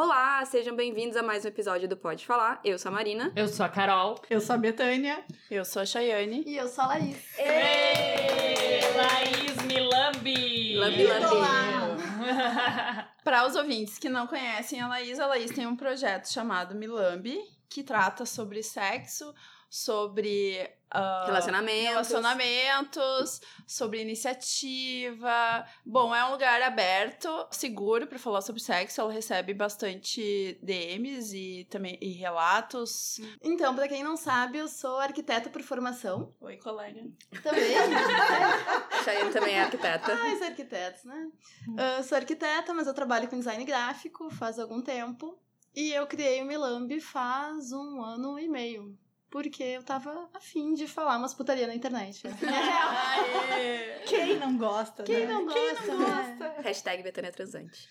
Olá, sejam bem-vindos a mais um episódio do Pode Falar. Eu sou a Marina. Eu sou a Carol. Eu sou a Betânia. Eu sou a Chayane. E eu sou a Laís. Ei! Laís Milambi! Lambi, lambi. Para os ouvintes que não conhecem a Laís, a Laís tem um projeto chamado Milambi, que trata sobre sexo, sobre ah, Relacionamentos. relacionamentos, sobre iniciativa. Bom, é um lugar aberto, seguro para falar sobre sexo. Ela recebe bastante DMs e também e relatos. Então, pra quem não sabe, eu sou arquiteta por formação. Oi, colega. Também. Chayane também é arquiteta. ah, sou arquiteta, né? Eu sou arquiteta, mas eu trabalho com design gráfico faz algum tempo. E eu criei o Milambi faz um ano e meio. Porque eu tava afim de falar umas putaria na internet. Aê! Quem não gosta, Quem né? não gosta, né? Hashtag Betânia Transante.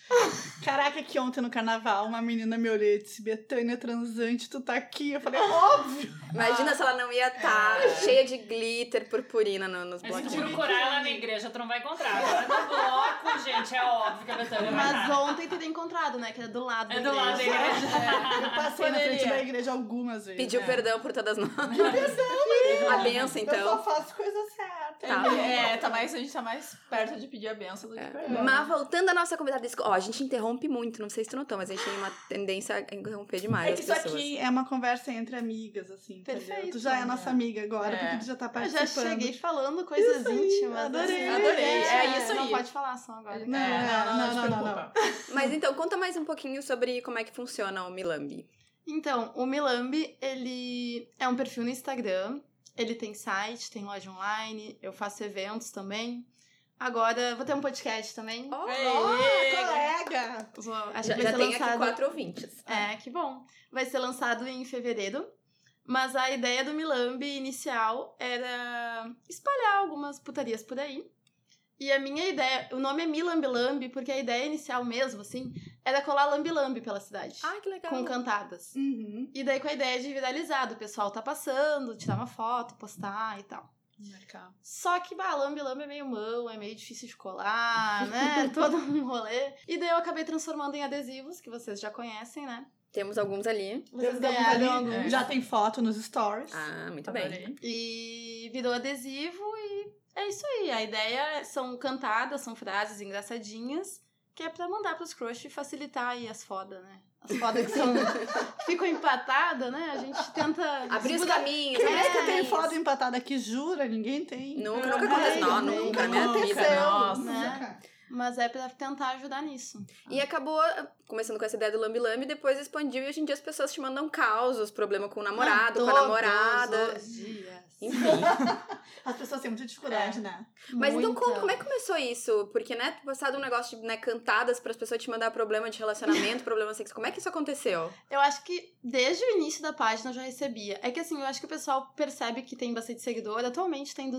Caraca, que ontem no carnaval uma menina me olhou e disse: Betânia transante, tu tá aqui. Eu falei: óbvio. Imagina se ela não ia estar cheia de glitter, purpurina no- nos Mas se bloquinhos. procurar ela na igreja, tu não vai encontrar. Agora no bloco, gente, é óbvio que a Betânia vai Mas estar. ontem teria encontrado, né? Que era do lado É da do lado da igreja. igreja. Eu passei na frente Poderia. da igreja algumas vezes. Pediu É. perdão por todas nós. A benção, Eu só então. faço coisa certa. Tá. É, tá mais, a gente tá mais perto de pedir a benção do que perdão. Mas voltando à nossa convidada, ó, a gente interrompe muito, não sei se tu notou, mas a gente tem uma tendência a interromper demais É as que isso pessoas. aqui é uma conversa entre amigas, assim, entendeu? Perfeito. Tu já é nossa amiga agora, É. porque tu já tá Eu participando. já cheguei falando coisas Isso aí, íntimas. adorei. assim. Adorei, é isso Não aí. pode falar só agora. Não, É, é, não, não, não, te não, não, preocupa. Mas então, conta mais um pouquinho sobre como é que funciona o Milambi. Então, o Milambi, ele é um perfil no Instagram, ele tem site, tem loja online, eu faço eventos também. Agora, vou ter um podcast também. Ó, Ei, colega! Vou, acho já que vai já ser tem aqui lançado... quatro ouvintes. É, que bom. Vai ser lançado em fevereiro. Mas a ideia do Milambi inicial era espalhar algumas putarias por aí. E a minha ideia, o nome é Milambi porque a ideia inicial mesmo, assim, era colar lambi-lambi pela cidade. Ah, que legal. com cantadas. Uhum. E daí com a ideia de viralizar, do pessoal tá passando, tirar uma foto, postar e tal. Marcar. Só que, bah, lambi lambi é meio mão, é meio difícil de colar, né? Todo um rolê. E daí eu acabei transformando em adesivos, que vocês já conhecem, né? Temos alguns ali. Vocês ganharam alguns ali, alguns. Já tem foto nos stories. Ah, muito bem. Adorei. E virou adesivo e é isso aí. A ideia são cantadas, são frases engraçadinhas, que é pra mandar pros crush e facilitar aí as fodas, né? As fodas que são que ficam empatadas, né? A gente tenta Abrir os caminhos. É, abrir os Essa tem foto empatada aqui, jura? Ninguém tem. Nunca, nunca aconteceu. Não, Ai, nunca na minha Nunca vida. aconteceu. Nossa. né? Mas é pra tentar ajudar nisso. E acabou ah, começando com essa ideia do lambi lambi, depois expandiu e hoje em dia as pessoas te mandam causos, problema com o namorado, com a Todos namorada. os dias. Enfim. As pessoas têm muita dificuldade, né? Mas então Muita. como, como é que começou isso? Porque, né, passado um negócio de né, cantadas para as pessoas te mandar problema de relacionamento, problema sexual. Como é que isso aconteceu? Eu acho que desde o início da página eu já recebia. É que assim, eu acho que o pessoal percebe que tem bastante seguidor. Atualmente tem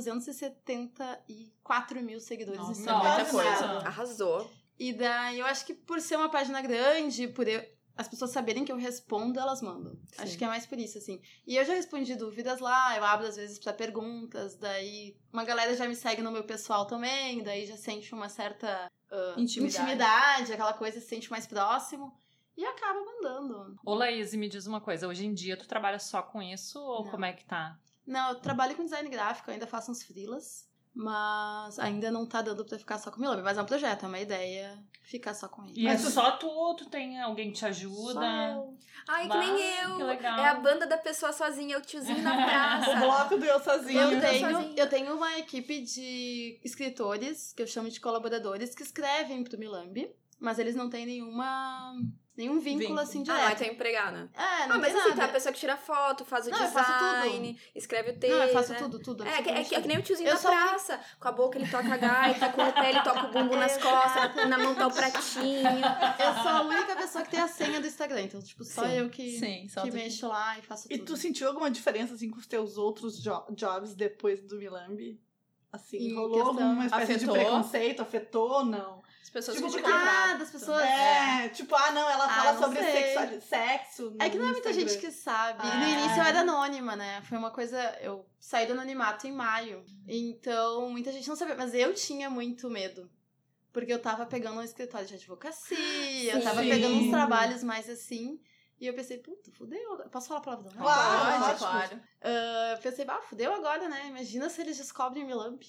274 mil seguidores no Nossa, Instagram. muita coisa. Arrasou. E daí eu acho que por ser uma página grande, por eu- as pessoas saberem que eu respondo, elas mandam. Sim. Acho que é mais por isso, assim. E eu já respondi dúvidas lá, eu abro às vezes pra perguntas, daí uma galera já me segue no meu pessoal também, daí já sente uma certa ah, Intimidade. intimidade, aquela coisa, se sente mais próximo. E acaba mandando. Ô, Laís, me diz uma coisa. Hoje em dia, tu trabalha só com isso ou Não. como é que tá? Não, eu trabalho com design gráfico, eu ainda faço uns freelas, mas ainda não tá dando pra ficar só com o Milame. Mas é um projeto, é uma ideia ficar só com ele. E Mas é tu- só tu, tu tem alguém que te Só ajuda? eu. Ai, que nem eu. que legal. É a banda da pessoa sozinha, o tiozinho na O praça. bloco do eu sozinho. Eu tenho, eu tenho uma equipe de escritores, que eu chamo de colaboradores, que escrevem pro Milambi, mas eles não têm nenhuma. Nenhum vínculo, Vínculo. assim Ah, direto. não, é tua empregada. É, Ah, não mas tem assim, tá a pessoa que tira foto, faz o Não, design, escreve o texto. Não, eu faço né? tudo, tudo. É, que, é, que, é que nem o tiozinho Eu da praça. Com a boca ele toca a gaita, com o pé ele toca o bumbum nas costas, na mão tá o pratinho. tudo. Eu sou a única pessoa que tem a senha do Instagram, então, tipo, só Sim, eu que, sim, só que mexo lá e faço E tudo. tu sentiu alguma diferença, assim, com os teus outros jo- jobs depois do Milambi? Assim, Em rolou questão- alguma espécie afetou? de preconceito? Afetou? Não. As pessoas Tipo, porque- Ah, das pessoas. É, tipo, ah, não, ela Ah, fala não sobre sexuali- sexo. É que não é muita Instagram. gente que sabe. Ah. No início eu era anônima, né? Foi uma coisa. Eu saí do anonimato em maio. Então, muita gente não sabia. Mas eu tinha muito medo. Porque eu tava pegando um escritório de advocacia, eu tava Sim. pegando uns trabalhos mais assim. E eu pensei, puta, fudeu. agora. Posso falar? Claro, Pode, lógico. claro. Ah, eu pensei, ah, fudeu agora, né? Imagina se eles descobrem Milamp.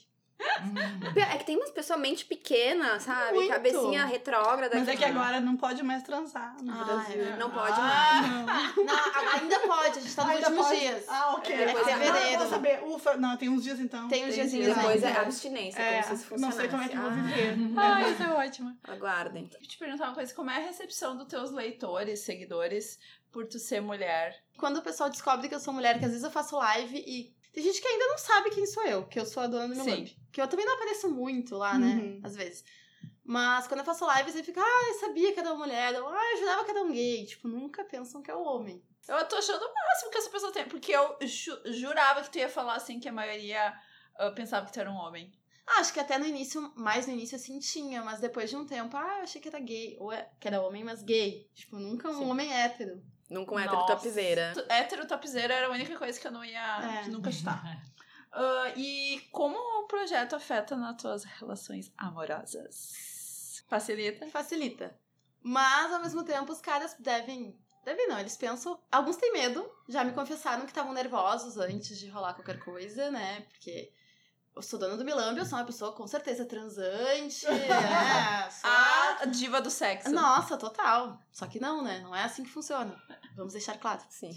É que tem umas pessoas mente pequena, sabe? Muito. Cabecinha retrógrada. Mas é que agora não pode mais transar no Ah, Brasil. é. Não pode Ah, mais. não. Não, ainda pode, a gente tá nos Ainda últimos pode? dias. Ah, ok. É, depois ah, é fevereiro. vou saber. Ufa, não, tem uns dias então. Tem uns Tem diazinhos Depois é ainda. abstinência, É, como se não sei como é que eu vou funcionasse. viver. Ai, isso é ótimo. Ah, aguardem. Deixa eu te perguntar uma coisa: como é a recepção dos teus leitores, seguidores, por tu ser mulher? Quando o pessoal descobre que eu sou mulher, que às vezes eu faço live e tem gente que ainda não sabe quem sou eu, que eu sou a dona do meu Sim. Que eu também não apareço muito lá, né? Uhum. Às vezes. Mas quando eu faço live, você fica, ah, eu sabia que era uma mulher, ou, ah, eu jurava que era um gay. Tipo, nunca pensam que é o homem. Eu tô achando o máximo que essa pessoa tem, porque eu ju- jurava que tu ia falar assim que a maioria ah, pensava que tu era um homem. Ah, acho que até no início, mais no início assim tinha, mas depois de um tempo, ah, eu achei que era gay. Ou é, que era homem, mas gay. Tipo, nunca um Sim. homem hétero. Nunca um hétero Nossa. topzeira. Hétero topzera era a única coisa que eu não ia É. nunca chutar. Ah, e como o projeto afeta nas tuas relações amorosas? Facilita? Facilita. Mas, ao mesmo tempo, os caras devem. Devem não, eles pensam. Alguns têm medo, já me confessaram que estavam nervosos antes de rolar qualquer coisa, né? Porque eu sou dona do Milambi, eu sou uma pessoa com certeza transante, né? Sou A diva do sexo. Nossa, total. Só que não, né? Não é assim que funciona. Vamos deixar claro. Sim.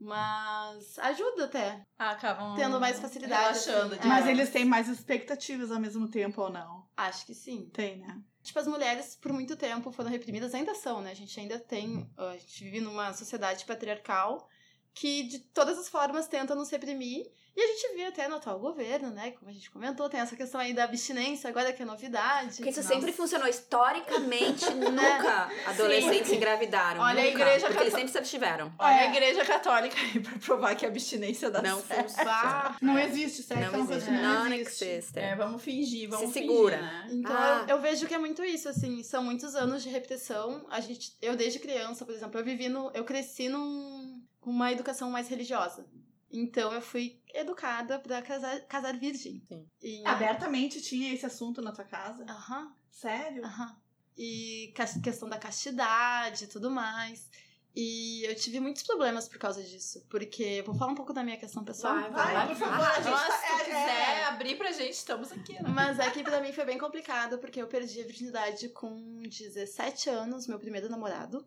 Mas ajuda até. Ah, acabam Tendo mais facilidade, Relaxando. assim. de- Mas É. eles têm mais expectativas ao mesmo tempo ou não? Acho que sim. Tem, né? Tipo, as mulheres por muito tempo foram reprimidas, ainda são, né? A gente ainda tem. A gente vive numa sociedade patriarcal que de todas as formas tenta nos reprimir. E a gente vê até no atual governo, né? Como a gente comentou, tem essa questão aí da abstinência, agora que é novidade. Porque isso Nossa. sempre funcionou. Historicamente, nunca adolescentes engravidaram. Olha, a nunca, igreja Porque eles sempre se abstiveram. Olha a É. igreja católica aí pra provar que a abstinência dá Não certo. funciona. Não existe sexo, é Não coisa existe. não Não existe. É, vamos fingir, vamos Se fingir, segura. né? Então Ah. eu, eu vejo que é muito isso, assim, são muitos anos de repetição. A gente, eu desde criança, por exemplo, eu vivi no, eu cresci num, com uma educação mais religiosa. Então eu fui educada pra casar, casar virgem. Sim. E, Abertamente tinha esse assunto na tua casa? Aham, Sério? aham. E questão da castidade e tudo mais. E eu tive muitos problemas por causa disso. Porque, vou falar um pouco da minha questão pessoal. Vai, Vai, vai, por favor, a gente Nossa, tá- é- quiser é. abrir pra gente, estamos aqui, né? Mas é que pra mim foi bem complicado, porque eu perdi a virgindade com 17 anos, meu primeiro namorado.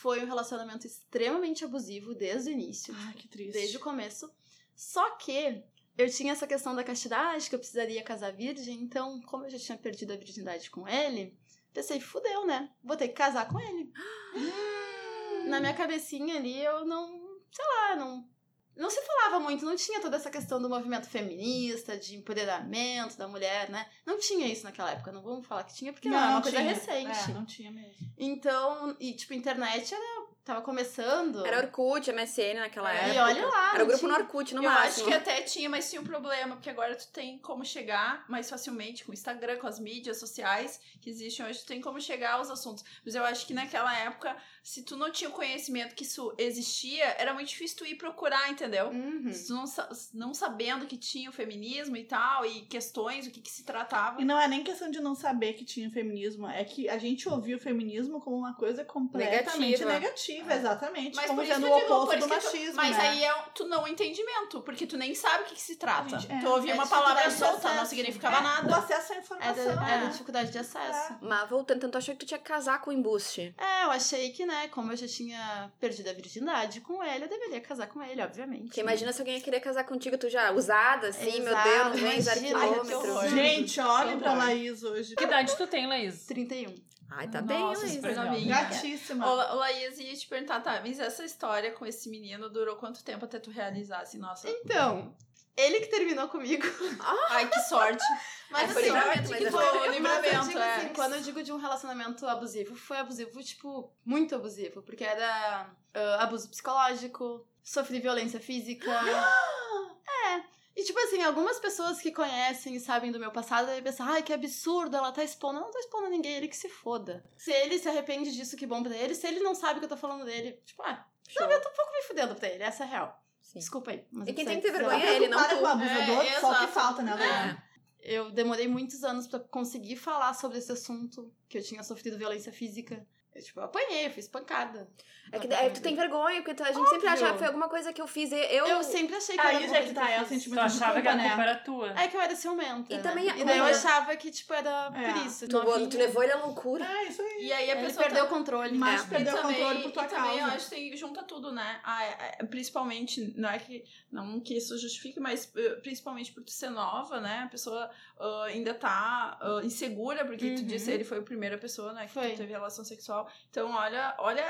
Foi um relacionamento extremamente abusivo desde o início, Ai, que triste. desde o começo. Só que eu tinha essa questão da castidade, que eu precisaria casar virgem, então, como eu já tinha perdido a virgindade com ele, pensei, fudeu, né? Vou ter que casar com ele. Na minha cabecinha ali, eu não, sei lá, não não se falava muito, não tinha toda essa questão do movimento feminista, de empoderamento da mulher, né? Não tinha isso naquela época, não vamos falar que tinha, porque não, é uma coisa tinha. recente. É, não tinha mesmo. Então, e tipo, internet era, tava começando. Era Orkut, MSN naquela É, época. e olha lá. Era não o grupo tinha- no Orkut, no eu máximo. acho que até tinha, mas tinha um problema, porque agora tu tem como chegar mais facilmente com o Instagram, com as mídias sociais que existem hoje, tu tem como chegar aos assuntos. Mas eu acho que naquela época, se tu não tinha o conhecimento que isso existia, era muito difícil tu ir procurar, entendeu? Uhum. Se tu não, não sabendo que tinha o feminismo e tal, e questões, o que, que se tratava. E não é nem questão de não saber que tinha feminismo, é que a gente ouvia o feminismo como uma coisa completamente Negativa. negativa, exatamente. Mas como por isso sendo que o oposto do que tu- machismo. Mas né? aí é tu não entendimento, porque tu nem sabe o que, que se trata. A gente- é, tu ouvia é uma palavra solta, não significava É, O nada. acesso à informação. era é. dificuldade de acesso. Mas voltando, tanto achou que tu tinha que casar com o embuste. É, eu achei que, né, como eu já tinha perdido a virgindade com ele, eu deveria casar com ele, obviamente. Porque né? imagina se alguém ia querer casar contigo, tu já usada, assim, meu Exato, Deus, ai, que quilômetros. horror. Gente, olhem Que pra. Laís hoje. Que idade tu tem, Laís? 31. Ai, tá bem, Nossa, Laís. Legal. novinha. Gatíssima. Ô, Laís, ia te perguntar, tá, mas essa história com esse menino durou quanto tempo até tu realizar, assim, nossa, Então, ele que terminou comigo. ai, que sorte. Mas É, assim, livramento, mas é foi foi mas eu livramento, digo é. assim, quando eu digo de um relacionamento abusivo, foi abusivo, tipo, muito abusivo. Porque era ah, abuso psicológico, sofri violência física. é. E tipo assim, algumas pessoas que conhecem e sabem do meu passado devem pensar, ai, que absurdo, ela tá expondo. Eu não tô expondo ninguém, ele que se foda. Se ele se arrepende disso, que bom pra ele. Se ele não sabe que eu tô falando dele, tipo, ah, Show. eu tô um pouco me fudendo pra ele, essa é a real. Sim. Desculpa aí. Mas E eu quem tem que ter vergonha é ele, não Para tu. com o abusador, É, só o que falta, né? É. Eu demorei muitos anos pra conseguir falar sobre esse assunto, que eu tinha sofrido violência física. Eu, tipo, eu apanhei, eu fui espancada. É que daí tu tem vergonha, porque tu- a gente sempre acha Óbvio. que foi alguma coisa que eu fiz. e Eu, Eu sempre achei que era Aí alguma já coisa que tá, eu é o fiz. sentimento Tu achava que culpa, a né? culpa era tua. É que eu era ciumenta. E né? também a- E daí eu achava que, tipo, era É. por isso. tu, novinha. tu levou ele à loucura. É, isso aí. E aí a Ele pessoa perdeu tá- o controle. Mas É. perdeu o também, controle por tua e também eu causa. acho que junta tudo, né? Ah, é- é- principalmente, não é que não que isso justifique, mas eh, principalmente por tu ser nova, né? A pessoa ah, ainda tá ah, insegura, porque tu Uhum. disse ele foi a primeira pessoa, né, que Foi. tu teve relação sexual. Então, olha, olha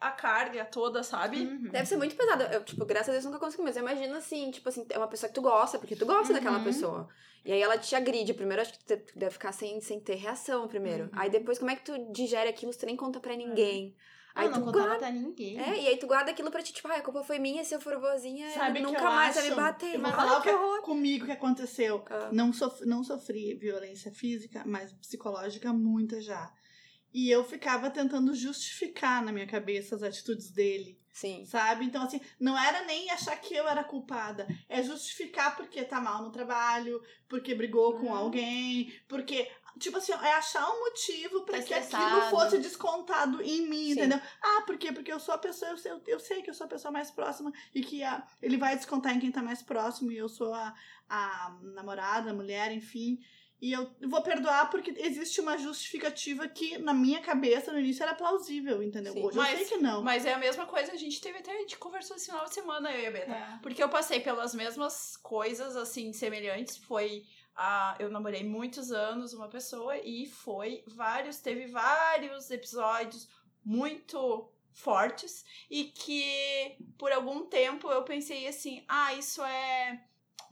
a, a carga toda, sabe? Uhum. Deve ser muito pesado. Eu, tipo, graças a Deus nunca consegui, mas eu imagino assim, tipo assim, é uma pessoa que tu gosta, porque tu gosta daquela Uhum. pessoa. E aí ela te agride. Primeiro, acho que tu tu deve ficar sem, sem ter reação primeiro. Uhum. Aí depois, como é que tu digere aquilo se tu nem conta pra ninguém? Ah, Aí eu não tu contava guarda. pra ninguém. É, e aí tu guarda aquilo pra ti, tipo, ah, a culpa foi minha, se eu for boazinha, Sabe nunca que eu mais vai acho- me bater. Eu vou Mas falar o que horror. comigo que aconteceu. Ah. Não, sof não sofri violência física, mas psicológica muita já. E eu ficava tentando justificar na minha cabeça as atitudes dele, Sim. sabe? Então, assim, não era nem achar que eu era culpada, é justificar porque tá mal no trabalho, porque brigou com Uhum. alguém, porque. Tipo assim, é achar um motivo pra Tá que aquilo fosse descontado em mim, Sim. entendeu? Ah, por quê? Porque eu sou a pessoa, eu sei, eu sei que eu sou a pessoa mais próxima e que a, ele vai descontar em quem tá mais próximo e eu sou a, a namorada, a mulher, enfim. E eu vou perdoar porque existe uma justificativa que, na minha cabeça, no início era plausível, entendeu? Sim. Hoje Mas- eu sei que não. Mas é a mesma coisa, a gente teve até, a gente conversou esse final de semana, eu e a Beta. É. Porque eu passei pelas mesmas coisas, assim, semelhantes. Foi. A, eu namorei muitos anos uma pessoa e foi vários. Teve vários episódios muito fortes e que por algum tempo eu pensei assim: ah, isso é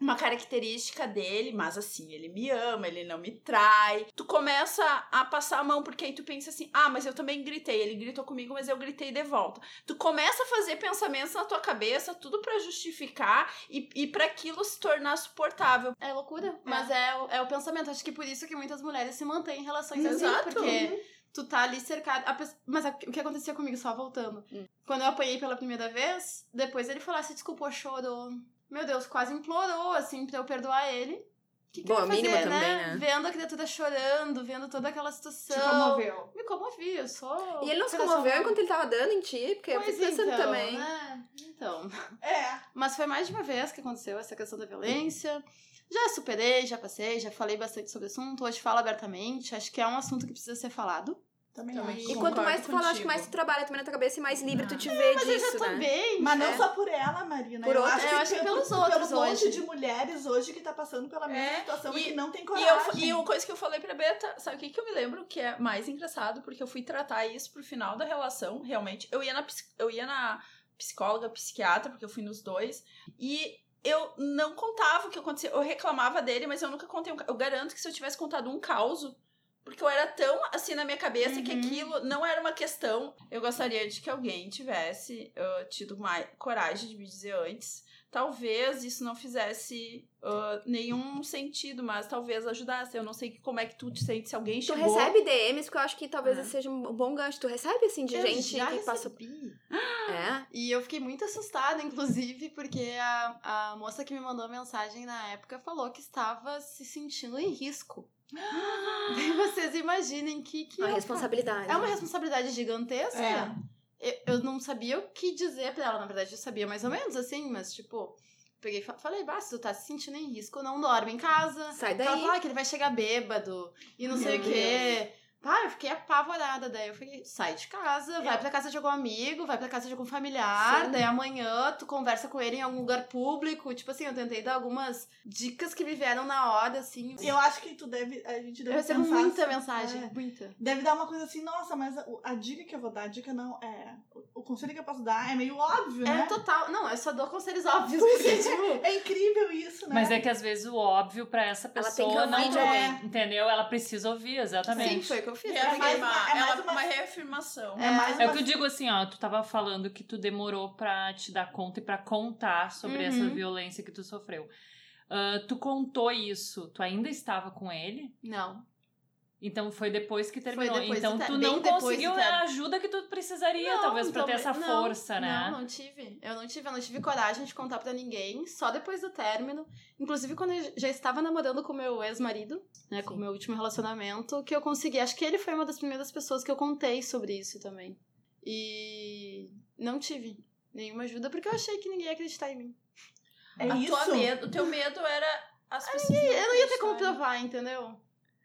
uma característica dele, mas assim, ele me ama, ele não me trai. Tu começa a passar a mão, porque aí tu pensa assim: ah, mas eu também gritei, ele gritou comigo, mas eu gritei de volta. Tu começa a fazer pensamentos na tua cabeça, tudo pra justificar e, e para aquilo se tornar suportável. É loucura, mas é, o- é o pensamento. Acho que por isso que muitas mulheres se mantêm em relações Exato. assim, porque tu tá ali cercado. a pe- Mas o que acontecia comigo, só voltando? Hum. Quando eu apanhei pela primeira vez, depois ele falou, se desculpou, chorou. Meu Deus, quase implorou, assim, pra eu perdoar ele. Que, que Bom, eu é o mínimo fazer, também, né? né? Vendo a criatura chorando, vendo toda aquela Te situação. comoveu. Me comovi, eu sou. E ele não se comoveu bom. enquanto ele tava dando em ti, porque eu Pois fico pensando então, também. né? Então. É. Mas foi mais de uma vez que aconteceu essa questão da violência. Já superei, já passei, já falei bastante sobre o assunto. Hoje falo abertamente. Acho que é um assunto que precisa ser falado. Também, Também. acho. E quanto mais tu fala, acho que mais tu trabalha também na tua cabeça e mais livre tu te vê Mas eu disso, já tô né? bem. Mas não é. só por ela, Marina. Por eu outra- acho eu acho que pelo, pelos outros pelo monte hoje. de mulheres hoje que tá passando pela mesma É, situação e, e- que não tem E, coragem. eu, e uma coisa que eu falei pra Beta, sabe o que, que eu me lembro que é mais engraçado? Porque eu fui tratar isso pro final da relação, realmente. Eu ia na, eu ia na psicóloga, psiquiatra, porque eu fui nos dois. E eu não contava o que acontecia. Eu reclamava dele, mas eu nunca contei um Eu garanto que se eu tivesse contado um caos. Porque eu era tão assim na minha cabeça que Uhum. aquilo não era uma questão. Eu gostaria de que alguém tivesse ah, tido mais coragem de me dizer antes. Talvez isso não fizesse ah, nenhum sentido, mas talvez ajudasse. Eu não sei como é que tu te sente se alguém Tu chegou. recebe DMs, porque eu acho que talvez É. esse seja um bom gancho. Tu recebe, assim, de Eu gente que recebi. É? E eu fiquei muito assustada, inclusive, porque a, a moça que me mandou a mensagem na época falou que estava se sentindo em risco. E vocês imaginem que, que Uma eu- responsabilidade. É uma responsabilidade gigantesca. É. Eu, eu não sabia o que dizer pra ela. Na verdade, eu sabia mais ou menos, assim, mas tipo, peguei e fa- falei, bah, se tu tá se sentindo em risco, não dorme em casa. Sai Ela daí. falou ah, que ele vai chegar bêbado e não sei o Meu quê. Pá, eu fiquei apavorada. Daí eu falei, sai de casa, vai Eu- pra casa de algum amigo, vai pra casa de algum familiar. Sim. Daí amanhã tu conversa com ele em algum lugar público. Tipo assim, eu tentei dar algumas dicas que me vieram na hora, assim. Eu acho que tu deve. A gente Eu deve recebo pensar muita assim, mensagem, é. muita. Deve dar uma coisa assim, nossa, mas a, a dica que eu vou dar, a dica não é. O, o conselho que eu posso dar é meio óbvio, É né? total. Não, eu só dou conselhos óbvios. Pois Porque, é. tipo, É incrível isso, né? Mas é que às vezes o óbvio pra essa Ela tem pessoa que não é, entendeu? Ela precisa ouvir, exatamente. sim, foi o que eu fiz. É Eu mais uma- é mais uma- uma reafirmação. É mais É o uma- que eu digo assim, ó, tu tava falando que tu demorou pra te dar conta e pra contar sobre Uhum. essa violência que tu sofreu. Ah, tu contou isso, tu ainda estava com ele Não. Então foi depois que terminou. depois então ter- tu não conseguiu ter- a ajuda que tu precisaria, Não, talvez, pra ter também- essa não, força, né? Não, não tive. Eu não tive, eu não tive coragem de contar pra ninguém, só depois do término. Inclusive, quando eu já estava namorando com meu ex-marido, né, com o meu último relacionamento, que eu consegui. Acho que ele foi uma das primeiras pessoas que eu contei sobre isso também. E não tive nenhuma ajuda, porque eu achei que ninguém ia acreditar em mim. É a isso. tua medo, o teu medo era as pessoas. Eu não ia ter como provar, entendeu?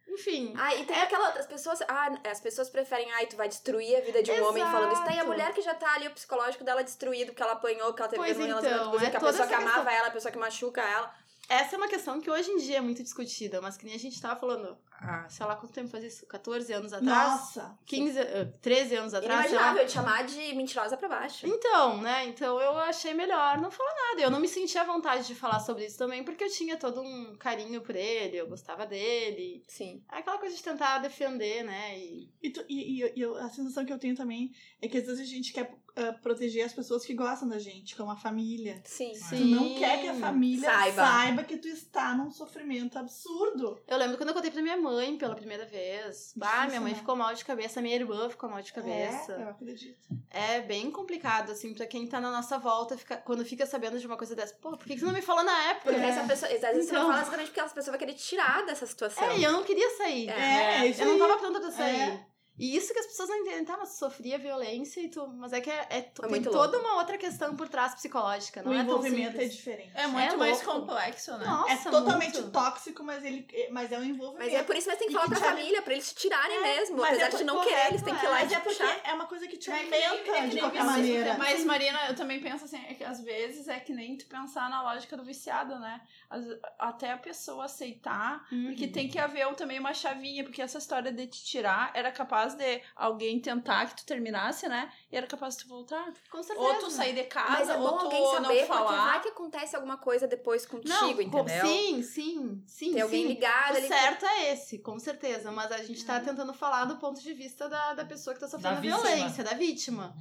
Enfim. Ah, e tem aquela. As pessoas. Ah, as pessoas preferem. Ai, tu vai destruir a vida de um homem falando isso. Tem a Exato. mulher que já tá ali, o psicológico dela destruído, porque ela apanhou, que ela teve Pois um então, relacionamento abusivo, é que a toda pessoa que amava questão. ela, a pessoa que machuca ela. Essa é uma questão que hoje em dia é muito discutida, mas que nem a gente tava falando, ah, sei lá quanto tempo faz isso, 14 anos atrás, Nossa. 15, eh, 13 anos atrás. Inimaginável de chamar de mentirosa pra baixo. Então, né? Então eu achei melhor não falar nada. Eu não me sentia à vontade de falar sobre isso também, porque eu tinha todo um carinho por ele, eu gostava dele. Sim. É aquela coisa de tentar defender, né? E E, tu- e- e- e eu- a sensação que eu tenho também é que às vezes a gente quer ah, proteger as pessoas que gostam da gente, como a família. Sim. Tu não quer que a Sim. família Saiba. saiba. que tu está num sofrimento absurdo. Eu lembro quando eu contei pra minha mãe pela primeira vez. Bah, minha mãe né? ficou mal de cabeça, minha irmã ficou mal de cabeça. É, eu acredito. É bem complicado, assim, pra quem tá na nossa volta, fica- quando fica sabendo de uma coisa dessa. Pô, por que que você não me falou na época? Porque essa pessoa. Às vezes você não Então. fala exatamente porque essa pessoa vai querer te tirar dessa situação. É, e eu não queria sair. É, é isso Eu não tava pronta pra sair. É. E isso que as pessoas não entendem, tá? Mas tu sofria violência e tu. Mas é que é, é- tu- É tem muito toda uma outra questão por trás psicológica, não o é tão envolvimento é simples. diferente. É muito É mais complexo, né? Nossa, é totalmente muito. tóxico, mas ele mas é um envolvimento. Mas é por isso que você tem que E falar que pra te- família, pra eles te tirarem mesmo. mas Apesar é de não correto, querer, eles têm que ir lá Mas e é te porque puxar. é uma coisa que te É alimenta é de qualquer maneira. Mas, Marina, eu também penso assim, é que às vezes é que nem tu pensar na lógica do viciado, né? Às- Até a pessoa aceitar, Uhum. porque tem que haver também uma chavinha, porque essa história de te tirar era capaz de alguém tentar que tu terminasse, né? E era capaz de tu voltar. Com certeza. Ou tu sair de casa, Mas é ou tu alguém não saber, porque falar. vai que acontece alguma coisa depois contigo, Não, entendeu? Sim, sim, sim. Tem alguém sim. ligado O ali. certo é esse, com certeza. Mas a gente tá tentando falar do ponto de vista da, da pessoa que tá sofrendo Da violência, da vítima.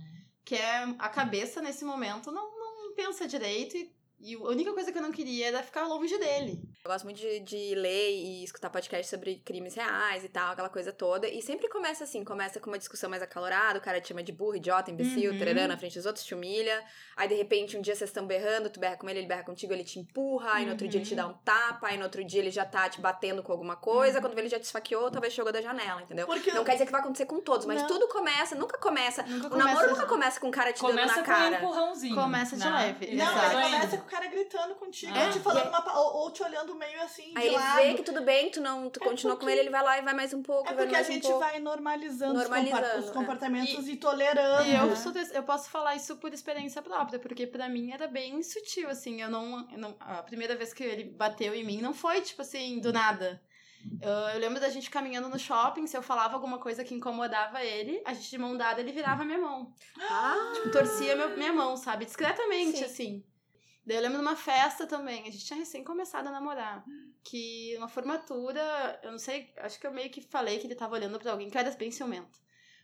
Que é a cabeça nesse momento não, não pensa direito e, e a única coisa que eu não queria era ficar longe dele. Eu gosto muito de, de ler e escutar podcast sobre crimes reais e tal, aquela coisa toda. E sempre começa assim, começa com uma discussão mais acalorada, o cara te chama de burro, idiota, imbecil, Uhum. tarará, na frente dos outros, te humilha. Aí, de repente, um dia vocês estão berrando, tu berra com ele, ele berra contigo, ele te empurra. Aí, no outro dia, ele te dá um tapa. Aí, no outro dia, ele já tá te batendo com alguma coisa. Quando vê, ele já te esfaqueou, talvez jogou da janela, entendeu? Porque Não quer dizer que vai acontecer com todos, mas Não. tudo começa, nunca começa. Nunca O namoro começa- nunca começa com o cara te dando Começa na com um cara. empurrãozinho. Começa de né? leve. Não, indo. começa cara gritando contigo, É. te falando uma pa- ou, ou te olhando meio assim de Aí ele lado. vê que tudo bem, tu não, tu É continua com porque- ele, ele vai lá e vai mais um pouco, É vai porque a um gente pouco. vai normalizando, os Normalizando, os é. comportamentos e, tolerando. E eu, né? sou des- eu posso falar isso por experiência própria, porque pra mim era bem sutil, assim, eu não, eu não- A primeira vez que ele bateu em mim não foi, tipo assim, do nada. Eu, eu lembro da gente caminhando no shopping, se eu falava alguma coisa que incomodava ele, a gente de mão dada, ele virava minha mão. Ah, Tipo, torcia meu- minha mão, sabe? Discretamente, Sim. assim. Daí eu lembro numa festa também, a gente tinha recém começado a namorar. Que uma formatura, eu não sei, acho que eu meio que falei que ele tava olhando pra alguém que eu era bem ciumento.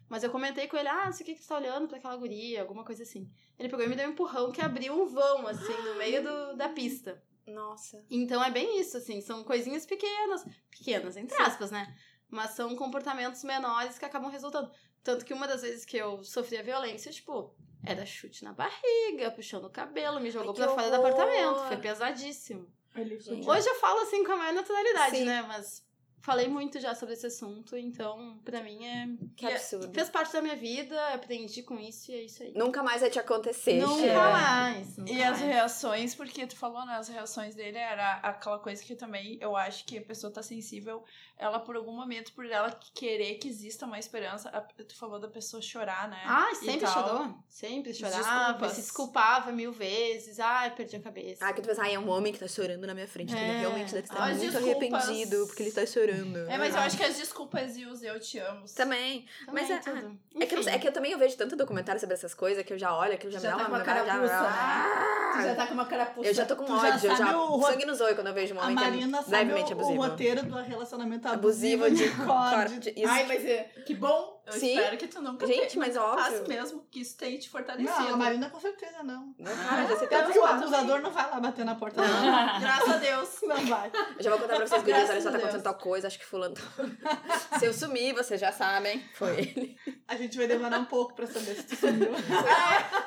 Mas eu comentei com ele, ah, não sei o que que você tá olhando pra aquela guria, alguma coisa assim. Ele pegou e me deu um empurrão que abriu um vão, assim, no meio do, da pista. nossa. Então é bem isso, assim, são coisinhas pequenas, pequenas, entre aspas, né? Mas são comportamentos menores que acabam resultando. Tanto que uma das vezes que eu sofri a violência, tipo, era chute na barriga, puxando o cabelo, me jogou Ai, pra fora do apartamento. Foi pesadíssimo. Hoje eu falo assim com a maior naturalidade, Sim. né? Mas falei muito já sobre esse assunto, então pra mim é. Que absurdo. Fez parte da minha vida, aprendi com isso e é isso aí. Nunca mais vai te acontecer. Nunca Xê. mais. nunca E as mais. reações, porque tu falou, né? As reações dele era aquela coisa que também eu acho que a pessoa tá sensível, ela por algum momento, por ela querer que exista uma esperança. a- Tu falou da pessoa chorar, né? Ah, sempre chorou. Sempre chorava, Desculpas. se desculpava mil vezes. Ai, perdi a cabeça. Ah, que tu pensa, ai, é um homem que tá chorando na minha frente. então Ele É. realmente deve estar As muito desculpas- arrependido porque ele tá chorando. É, mas eu acho que as desculpas e os eu te amo. Também. Também, mas é- tudo. É que, eu, é que eu também eu vejo tanto documentário sobre essas coisas que eu já olho, que eu já, Já me dá tá com a já- carapuça, já- né? Tu já tá com uma carapuça. Eu já tô com Tu já ódio, eu sabe já. o Sangue nos olhos quando eu vejo um A homem que Marina é sabe levemente o, roteiro do relacionamento Abusivo, de corte. Ai, mas é, que bom Eu Sim. espero que tu nunca Gente, te- mas nunca óbvio. faça mesmo, que isso tenha te fortalecido. Não, a Marina com certeza não. Cara, já sei porque os o quatro. abusador não vai lá bater na porta. Não, Graças a Deus. não vai. Eu já vou contar pra vocês, gurias, olha só, a tá acontecendo tal coisa, acho que fulano... tá- Se eu sumir, vocês já sabem, foi ele. A gente vai demorar um pouco pra saber se tu sumiu.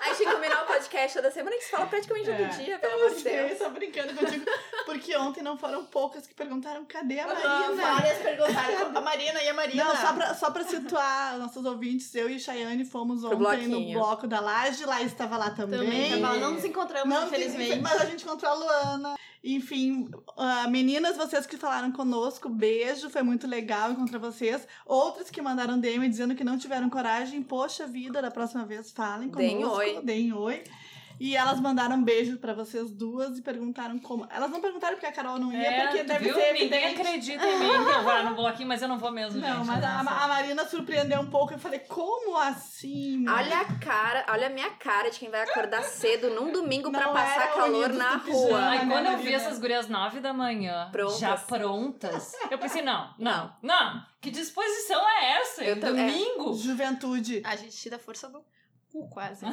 Aí tinha que combinar o podcast toda semana, que se fala praticamente todo É. dia, pelo Eu amor de sei, Deus. tô brincando contigo. Porque ontem não foram poucas que perguntaram cadê a Marina? várias perguntaram a Marina e a Marina. Não, só pra, só pra situar nossos ouvintes, eu e Chayane fomos Pro ontem no bloquinho. bloco da Laje, lá estava lá também. Também, tava lá, não nos encontramos, Não, infelizmente. Mas a gente encontrou a Luana. Enfim, ah, meninas, vocês que falaram conosco, beijo, foi muito legal encontrar vocês. Outras que mandaram DM dizendo que não tiveram coragem, poxa vida, da próxima vez falem Deem conosco. oi. Deem oi. E elas mandaram beijo pra vocês duas e perguntaram como. Elas não perguntaram porque a Carol não ia, É, porque deve viu? ser Ninguém evidente. acredita em mim que eu vá no bloquinho, mas eu não vou mesmo, Não, gente. mas a, Nossa. a Marina surpreendeu um pouco. Eu falei, como assim? Olha a cara, olha a minha cara de quem vai acordar cedo num domingo pra Não passar era calor na rua. Aí né, quando eu vi essas gurias nove da manhã, Prontas. já prontas, eu pensei, não, não, não. Que disposição é essa? Eu é. Domingo? Juventude. A gente tira a força do cu, quase.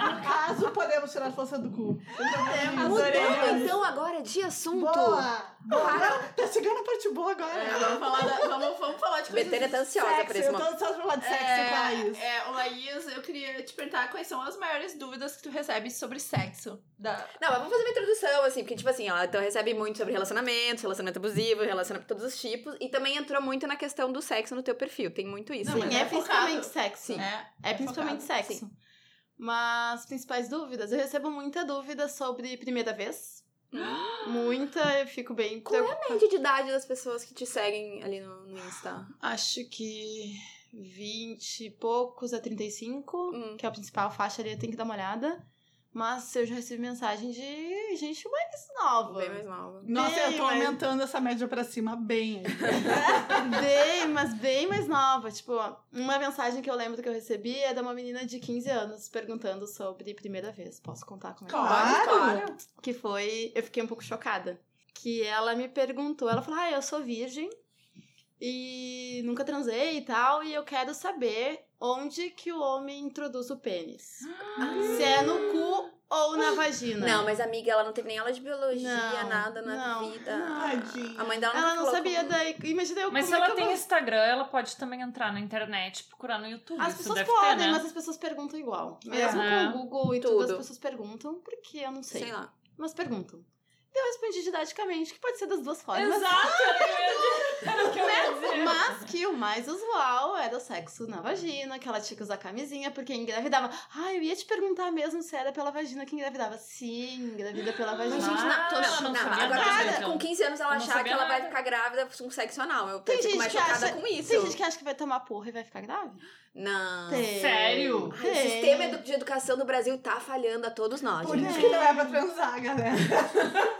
No caso, podemos tirar a força do cu. Podemos. Mudando então agora de assunto. Boa! Boa! Tá chegando a parte boa agora. É, vamos, falar da- vamos, vamos falar de coisas Betânia tá ansiosa Sexo, por esse eu momento. tô só pra falar de sexo com a Laís. É, é, Laís, eu queria te perguntar quais são as maiores dúvidas que tu recebe sobre sexo. Da... Não, mas vamos fazer uma introdução, assim, porque, tipo assim, ela então recebe muito sobre relacionamentos, relacionamento abusivo, relacionamento todos os tipos, e também entrou muito na questão do sexo no teu perfil. Tem muito isso. Não, né? mas é é principalmente focado. sexo. Sim. É, É principalmente focado. sexo. Mas principais dúvidas, eu recebo muita dúvida sobre primeira vez. muita, eu fico bem Qual é a média de idade das pessoas que te seguem ali no, no Insta? Acho que 20 e poucos a 35, Hum. que é a principal faixa ali, eu tenho que dar uma olhada. Mas eu já recebi mensagem de gente mais nova. Bem mais nova. Nossa, eu tô mas- aumentando essa média pra cima bem. Bem, mas bem mais nova. Tipo, uma mensagem que eu lembro que eu recebi é de uma menina de 15 anos perguntando sobre primeira vez. Posso contar como é que foi? Claro. claro. Que foi. Eu fiquei um pouco chocada. Que ela me perguntou, ela falou: Ah, eu sou virgem e nunca transei e tal, e eu quero saber onde que o homem introduz o pênis. Se é no cu ou na vagina. Não, mas amiga, ela não teve nem aula de biologia, Não, nada na não, vida. não. Tadinha. A mãe dela Ela não sabia como- daí. Imagina eu Mas se como é ela eu tem vou- Instagram, ela pode também entrar na internet e procurar no YouTube. As pessoas podem, ter, né? mas as pessoas perguntam igual. Mesmo É. com o Google e tudo, as Tudo. pessoas perguntam, porque eu não sei. Sei lá. Mas perguntam. Eu respondi didaticamente, que pode ser das duas formas. Exato! Era o que eu ia dizer. Mas que o mais usual era o sexo na vagina, que ela tinha que usar camisinha, porque engravidava. Ah, eu ia te perguntar mesmo se era pela vagina que engravidava. Sim, engravida pela vagina. Mas, gente, Ah, não, eu não, não agora nada, com 15 anos ela achar que ela vai nada. ficar grávida com sexo anal. Eu Tem fico gente mais chocada acha- com isso. Tem gente que acha que vai tomar porra e vai ficar grávida. Não. Tem. Sério? Ai, o sistema de educação do Brasil tá falhando a todos nós, Por gente. isso que não é pra transar, galera.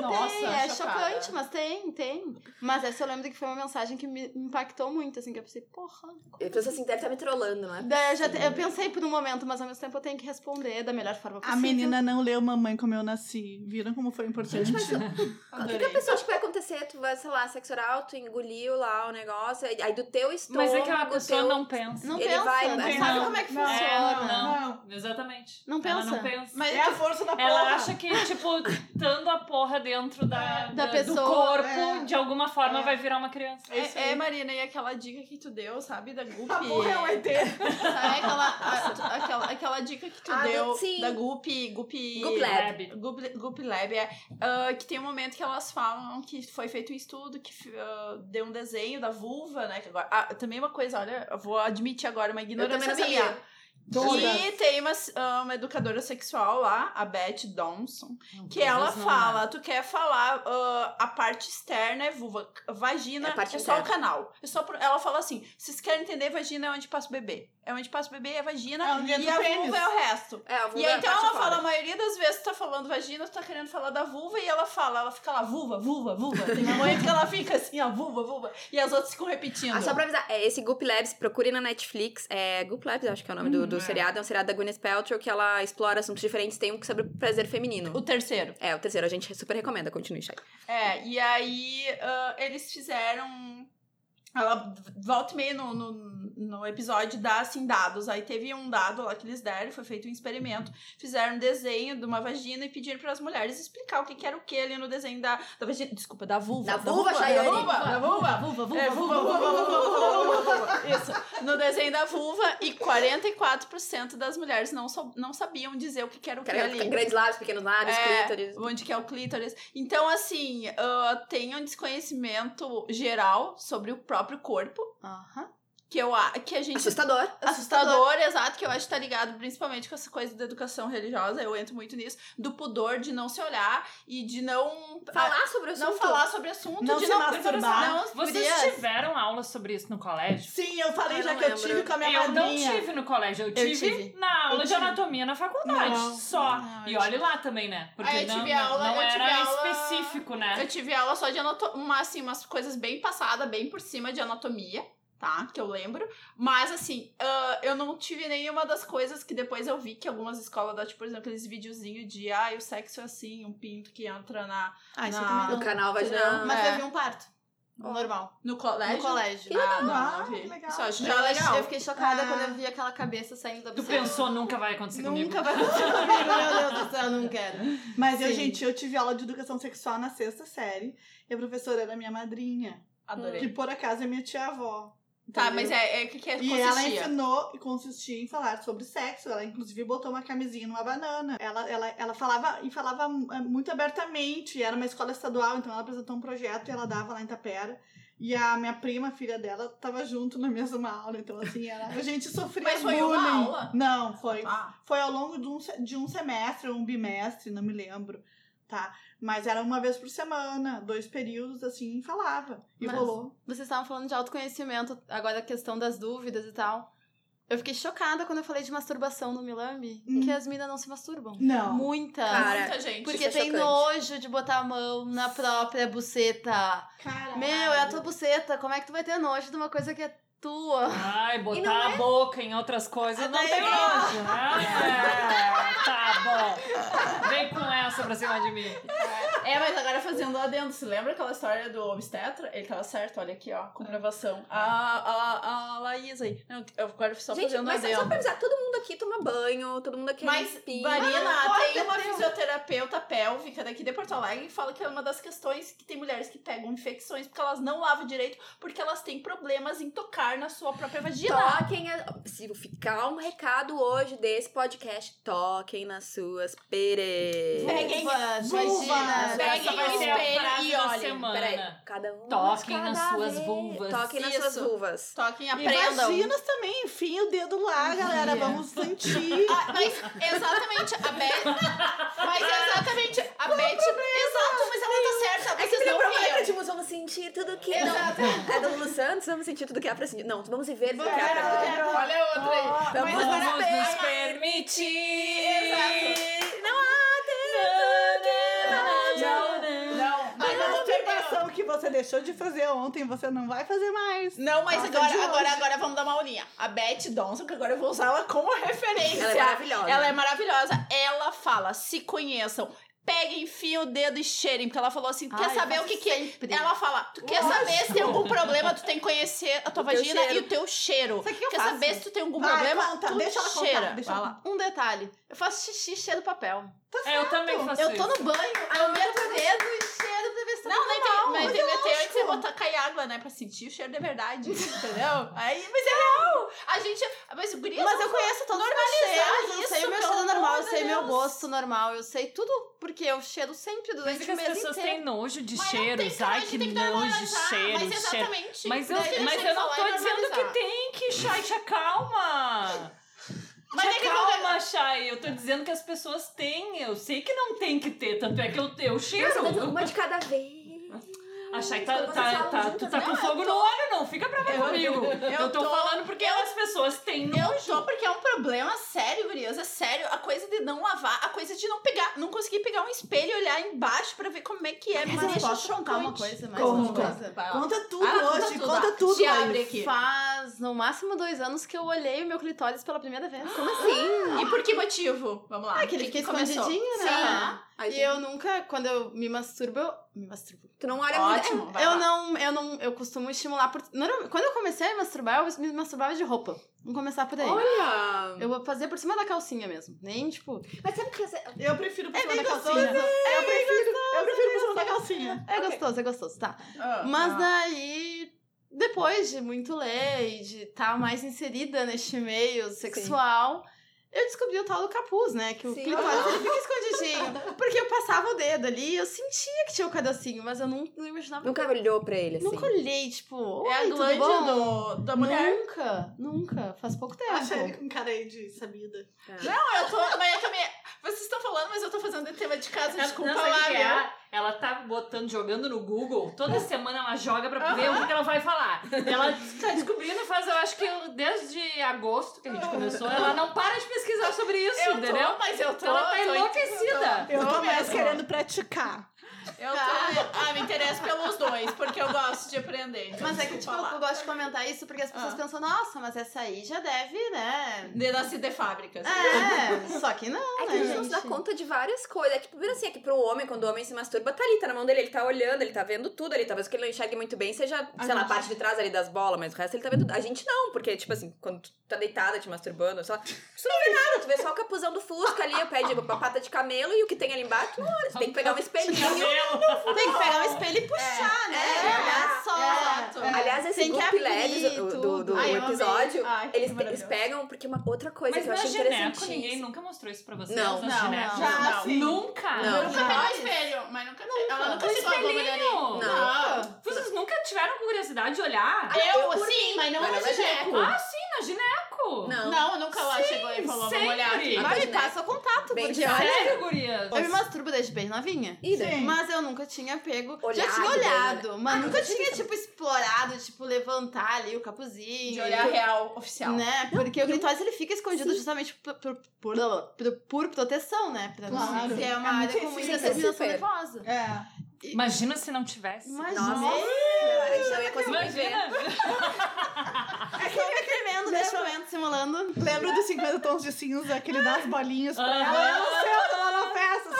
Nossa, tem, é chocada. chocante, mas tem, tem. Mas essa eu lembro que foi uma mensagem que me impactou muito, assim, que eu pensei, porra. Eu penso assim, deve estar me trollando, não é? Daí eu, já te- eu pensei por um momento, mas ao mesmo tempo eu tenho que responder da melhor forma A possível. menina não leu Mamãe Como Eu Nasci. Viram como foi importante? O que, que a pessoa acha que vai acontecer? Tu vai, sei lá, sexo oral, tu engoliu lá o negócio, aí do teu estômago... Mas é que a pessoa teu... não pensa. Não Ele pensa, vai- não Não. sabe como é que É, funciona. não. Exatamente. Não Ela pensa. não pensa. Mas É a força da porra. Ela acha que, tipo, estando a porra dentro da, Da da- pessoa, do corpo, é. de alguma forma É. vai virar uma criança. É É, é. Marina, e aquela dica que tu deu, sabe, da Guppy? A porra é um ET. Sabe aquela, a- aquela, aquela dica que tu Ah, deu sim. da Guppy, Guppy... Goop Lab. Guppy, Guppy Lab, é. ah, que tem um momento que elas falam que foi feito um estudo que ah, deu um desenho da vulva, né? Que agora, ah, também uma coisa, olha, eu vou admitir agora uma Eu ignorância também não minha. E tem uma, ah, uma educadora sexual lá, a Beth Donson, que ela não, fala, tu quer falar ah, a parte externa é vulva, vagina É é, só o canal. É só pro- ela fala assim, vocês querem entender, vagina é onde passa o bebê. É onde passa o bebê, é a vagina, É e a pênis. vulva é o resto. É, a vulva E é aí, então ela fala, a maioria das vezes tu tá falando vagina, tu tá querendo falar da vulva, e ela fala, ela fica lá, vulva, vulva, vulva. Tem um momento que ela fica assim, ó, vulva, vulva. E as outras ficam repetindo. Ah, só pra avisar, é, esse Goop Labs, procure na Netflix. É Goop Labs, acho que é o nome do, do é. seriado. É um seriado da Gwyneth Paltrow que ela explora assuntos diferentes. Tem um sobre prazer feminino. O terceiro. É, o terceiro. A gente super recomenda. Continue, Chay. É, e aí ah, eles fizeram ela volta e meia no, no, no episódio dá assim dados. Aí teve um dado lá que eles deram, foi feito um experimento. Fizeram um desenho de uma vagina e pediram para as mulheres explicar o que, que era o que ali no desenho da, da vagina. Desculpa, da vulva. Da vulva, Chayane. Da vulva, da vulva. Vulva, vulva, É, vulva, vulva, vulva, vulva, vulva, vulva, vulva. Isso. No desenho da vulva, e 44% das mulheres não, sou- não sabiam dizer o que, que era o que Cara, ali. Grandes lábios, pequenos lábios, É, clítoris. Onde que é o clítoris. Então, assim, ah, tem um desconhecimento geral sobre o próprio corpo, Aham. Que, eu, que a gente Assustador. assustador, exato, que eu acho que tá ligado principalmente com essa coisa da educação religiosa, eu entro muito nisso, do pudor de não se olhar e de não Falar sobre o ah, não assunto. falar sobre assunto, Não de se não masturbar. Não, Vocês tiveram aula sobre isso no colégio? Sim, eu falei Eu já não que eu lembro. tive com a minha eu não madrinha. tive no colégio, eu tive, tive. na aula Eu de tive. anatomia na faculdade, Não. só. Não, e eu olhe lá também, né? Porque eu não, tive não- aula- não eu tive era aula- específico, né? Eu tive aula só de anatomia, uma, assim, umas coisas bem passadas, bem por cima de anatomia, tá? Que eu lembro. Mas, assim, ah, eu não tive nenhuma das coisas que depois eu vi que algumas escolas dão, tipo, por exemplo, aqueles videozinhos de, ah, o sexo é assim, um pinto que entra na, Ah, isso Na- também No não. canal vaginal. Mas É. eu vi um parto. Normal. no colégio. No colégio. Que legal. Ah, não, Ah, não vi. que legal. Isso acho já legal. eu fiquei chocada Ah. quando eu vi aquela cabeça saindo da Tu pensou, nunca vai acontecer comigo. Nunca vai acontecer comigo, meu Deus do céu, não quero. Mas eu, gente, eu tive aula de educação sexual na sexta série. E a professora era minha madrinha. Adorei. Que por acaso é minha tia-avó. Tá, mas é, é o que, que é E ela ensinou e consistia em falar sobre sexo. Ela, inclusive, botou uma camisinha numa banana. Ela, ela, ela falava e falava eh, muito abertamente. Era uma escola estadual, então ela apresentou um projeto e ela dava lá em Tapera. E a minha prima, filha dela, tava junto na mesma aula. Então, assim, era, a gente sofria Mas foi bullying. uma aula? Não, foi, Ah, foi ao longo de um, de um semestre ou um bimestre, não me lembro, tá? Mas era uma vez por semana, dois períodos, assim, falava. E Mas- rolou. Vocês estavam falando de autoconhecimento, agora a questão das dúvidas e tal. Eu fiquei chocada quando eu falei de masturbação no Milambi, Hum. que as minas não se masturbam. Não. Muitas. Cara, muita gente. Porque isso é tem chocante. nojo de botar a mão na própria buceta. Caralho. Meu, é a tua buceta. Como é que tu vai ter nojo de uma coisa que é tua? Ai, botar não a boca em outras coisas não tem nojo, né? É, tá bom. Vem com essa pra cima de mim. É, mas agora fazendo adendo, se lembra aquela história do obstetra? Ele tava certo, olha aqui, ó, comprovação. A, a, a Laís aí. Não, eu agora só Gente, fazendo mas só pra avisar, todo mundo aqui toma banho, todo mundo aqui é Mas, limpinho. Marina, pode tem uma ter. fisioterapeuta pélvica daqui de Porto Alegre que fala que é uma das questões que tem mulheres que pegam infecções porque elas não lavam direito, porque elas têm problemas em tocar na sua própria vagina. Toquem, a- se ficar um recado hoje desse podcast, toquem nas suas peres. Peguem- Vulvas, vaginas. Peguem espelho frase e olhem. Peraí, cada um Toquem cada nas suas vez. vulvas. Toquem nas Isso. suas vulvas. Toquem, E aprendam. vaginas também, enfim o dedo lá, galera. Vamos sentir. Ah, mas exatamente, a Beth. Mas exatamente, a Beth. Exato, mas ela tá certa. É que Vocês não problema, tipo, vamos sentir tudo que... Exato. Não, é do Lulu Santos, vamos sentir tudo que há pra sentir. Não, vamos viver tudo que há Quero, pra quero. Olha a outra aí. Vamos Mas Vamos nos permitir. Exato. Masturbação que você deixou de fazer ontem, você não vai fazer mais. Não, mas Nossa, agora, agora, agora vamos dar uma aulinha. A Beth Donson, que agora eu vou usar ela como referência. Ela é maravilhosa. Ela é maravilhosa. Ela fala, se conheçam. Peguem, enfiem o dedo e cheirem. Porque ela falou assim, quer Ai, saber o que que é? sempre. Ela fala, tu quer Lógico. saber se tem algum problema, tu tem que conhecer a tua O vagina e o teu cheiro. Sabe o que eu quer faço? saber se tu tem algum Vai, problema, conta, tu deixa ela contar, cheira. deixa Vai ela. Um detalhe. Eu faço xixi cheiro papel. É, eu também faço Eu tô isso. no banho, eu meto o dedo e cheiro se tá Não, nem tem, mas mas tem é meter antes lógico. e botar cair água, né? Pra sentir o cheiro de verdade. Entendeu? Aí, mas é real. A gente. Mas o guri. Mas eu conheço todos os cheiros, eu sei o meu cheiro normal, eu sei meu gosto normal, eu sei tudo, porque eu cheiro sempre Mas durante é que o as mês pessoas inteiro. têm nojo de Mas cheiros. tem que- Ai, que tem que nojo de normalizar, cheiro, Mas cheiro. exatamente. Mas eu, mas eu não tô dizendo que tem que, Chay, te acalma. Mas é que acalma, Chay. Eu tô dizendo que as pessoas têm. Eu sei que não tem que ter, tanto é que eu, eu cheiro. Uma de cada vez. A Chay tá, tá, tá, juntas, tu tá né? com Não, fogo no olho, não. Fica brava Eu- comigo. eu Eu, tô, tô- falando porque as pessoas têm Eu nojo. tô porque é um problema sério, gurias. É sério. A coisa de não lavar, a coisa de não pegar, não conseguir pegar um espelho e olhar embaixo pra ver como é que é. Mas eu deixa posso contar uma coisa, mais Conta. uma coisa. Vai. Conta tudo Ah, conta hoje, tudo, conta ah. tudo. Te Laís. abre aqui. Faz no máximo dois anos que eu olhei o meu clitóris pela primeira vez. Como assim? E E por que motivo? Vamos lá. Ah, que ele fica começou? escondidinho, né? Sim. E eu nunca, quando eu me masturbo, eu me masturbo. Tu não olha muito. Ótimo, vai eu lá. não, eu não, eu costumo estimular por. Quando eu comecei a masturbar, eu me masturbava de roupa. Vamos começar por aí. Olha! Eu vou fazer por cima da calcinha mesmo. Nem, tipo. Mas sabe que você... Eu prefiro por É cima da gostoso. calcinha. eu prefiro, eu prefiro por cima da calcinha. É gostoso, é gostoso, tá. Ah, Mas ah. daí, depois de muito ler e de estar mais inserida neste meio sexual, eu descobri o tal do capuz, né? Que o Sim. clitóris ele fica escondidinho. Porque eu passava o dedo ali e eu sentia que tinha um pedacinho, mas eu não, não imaginava. Nunca olhou pra ele, assim. Nunca olhei, tipo, É a "Oi, tudo glande bom?" do, da mulher. Nunca, nunca. Faz pouco tempo. Acha ele com cara aí de sabida. Não, eu tô. Mas é que a minha. Vocês estão falando, mas eu tô fazendo tema de casa, desculpa não o lá, que que é? Ela tá botando, jogando no Google. Toda semana ela joga pra ver o que ela vai falar. Ela tá descobrindo faz, eu acho que desde agosto que a gente começou, ela não para de pesquisar sobre isso, Eu entendeu? tô, mas eu tô. Ela tá tô- enlouquecida. Eu tô mais mesmo. querendo praticar. Eu tô. Ah, me interesso pelos dois, porque eu gosto de aprender. então Mas é que, tipo, lá. eu gosto de comentar isso porque as pessoas Ah. pensam, nossa, mas essa aí já deve, né? De nascer de fábricas. É, só que não, É né, que a gente não se dá gente? conta de várias coisas. É que, primeiro assim, é que pro homem, quando o homem se masturba, tá ali, tá na mão dele, ele tá olhando, ele tá vendo tudo ali. Talvez o que ele não enxergue muito bem seja, A sei lá, a gente- parte de trás ali das bolas, mas o resto ele tá vendo. A gente não, porque, tipo assim, quando tu tá deitada te masturbando, só. Tu não vê nada, tu vê só o capuzão do Fusca ali, o pé de a pata de camelo e o que tem ali embaixo, tu olha. Tu tem que pegar um espelhinho. Tem que pegar um espelho e puxar, né? É, Olha só. exato. É. Aliás, esse Tem que Goop abrir Labs do, do, do. Ai, episódio, Ai, eles, eles pegam, porque uma outra coisa Mas que eu achei interessante. ninguém nunca mostrou isso pra vocês. Não, não, não. Já, não. sim. Nunca? Não. Nunca Não. pegou espelho, mas nunca. Ela nunca Um chegou a alguma mulher. espelhinho? Não. Vocês nunca tiveram curiosidade de olhar? Eu, sim, mas não na é gineco. Ah, sim, na gineco. Não. Não, nunca ela e falou, vamos olhar aqui. Mas me Gineco. passa o contato, Bem porque olha, Sério, gurias? eu me masturbo desde bem novinha. E daí? Sim. Mas eu nunca tinha pego. já Olhado, tinha bem olhado, mas Ah, nunca tinha, tipo, explorado, tipo, levantar ali o capuzinho. De olhar real, oficial. Né? Porque o clitóris ele fica escondido justamente por, por, por, por- proteção, né? Pra não Claro. ser É uma muito área com muita Sim, é super. nervosa. É. Imagina se não tivesse. Imagina. Nossa, a gente não ia conseguir ver. Imagina. É que eu me tremendo nesse momento, simulando. Lembra dos 50 tons de cinza, aquele das bolinhas pra ela? Ela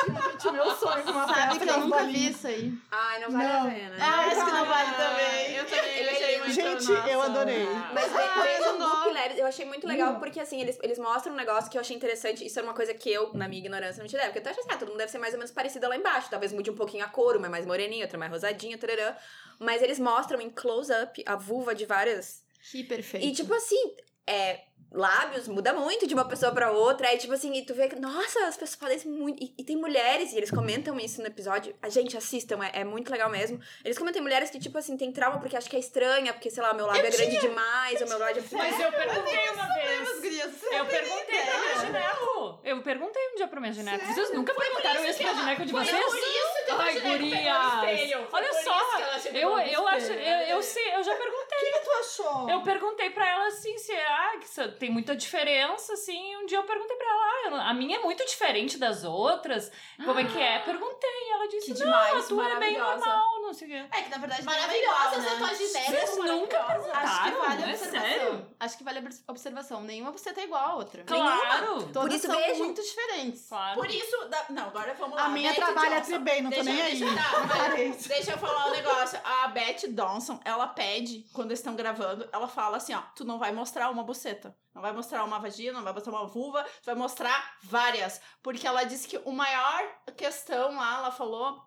gente, meu sonho numa Sabe festa que com eu nunca vi bolinhas. isso aí. Ai, não vale Não. a pena. Ah, acho que não vale Ah, também. Eu também Ele- achei muito Gente, nossa. eu adorei. Mas Ah, eu achei muito legal, porque assim, eles, eles mostram um negócio que eu achei interessante. Isso era uma coisa que eu, na minha ignorância, não te deve. Porque eu até achei assim, ah, todo mundo deve ser mais ou menos parecida lá embaixo. Talvez mude um pouquinho a cor, uma é mais moreninha, outra é mais rosadinha, tarará. Mas eles mostram em close-up a vulva de várias Que perfeito. E, tipo assim, é. Lábios muda muito de uma pessoa pra outra. Aí, tipo assim, e tu vê que, nossa, as pessoas fazem isso muito. E, e tem mulheres, e eles comentam isso no episódio. A gente assistam, é, é muito legal mesmo. Eles comentam mulheres que, tipo assim, tem trauma porque acha que é estranha, porque, sei lá, meu lábio é grande demais, o meu lábio é. Mas eu perguntei uma As vez. gurias. Eu perguntei pra minha gineco. Eu perguntei um dia pra minha gineco. Vocês nunca perguntaram isso pra gineco de Foi vocês? por isso que Ai, gurias. Foi Olha por só, isso que ela chegou Eu, eu acho, eu, eu sei, eu já perguntei. O que tu achou? Eu perguntei pra ela assim, se ah, que tem muita diferença, assim. Um dia eu perguntei pra ela, ah, não- a minha é muito diferente das outras. Como é que é? Perguntei. E ela disse, Que não, demais, a tua é bem normal, não sei o quê. É que na verdade é Maravilhosa essa né? gineco. Vocês nunca Acho que perguntaram, vale a é observação. sério? Acho que vale a observação. Nenhuma buceta é igual a outra. Claro. Todas isso são vejam. muito diferentes. Claro. Por isso, da- não, agora vamos lá. A minha Beth trabalha Johnson. bem, não tô Deixa- nem aí. Deixa, tá, deixa eu falar um negócio. A Beth Donson, ela pede, quando eles estão gravando, ela fala assim, ó, tu não vai mostrar uma buceta. Não vai mostrar uma vagina, não vai mostrar uma vulva, tu vai mostrar várias. Porque ela disse que o maior questão lá, ela falou...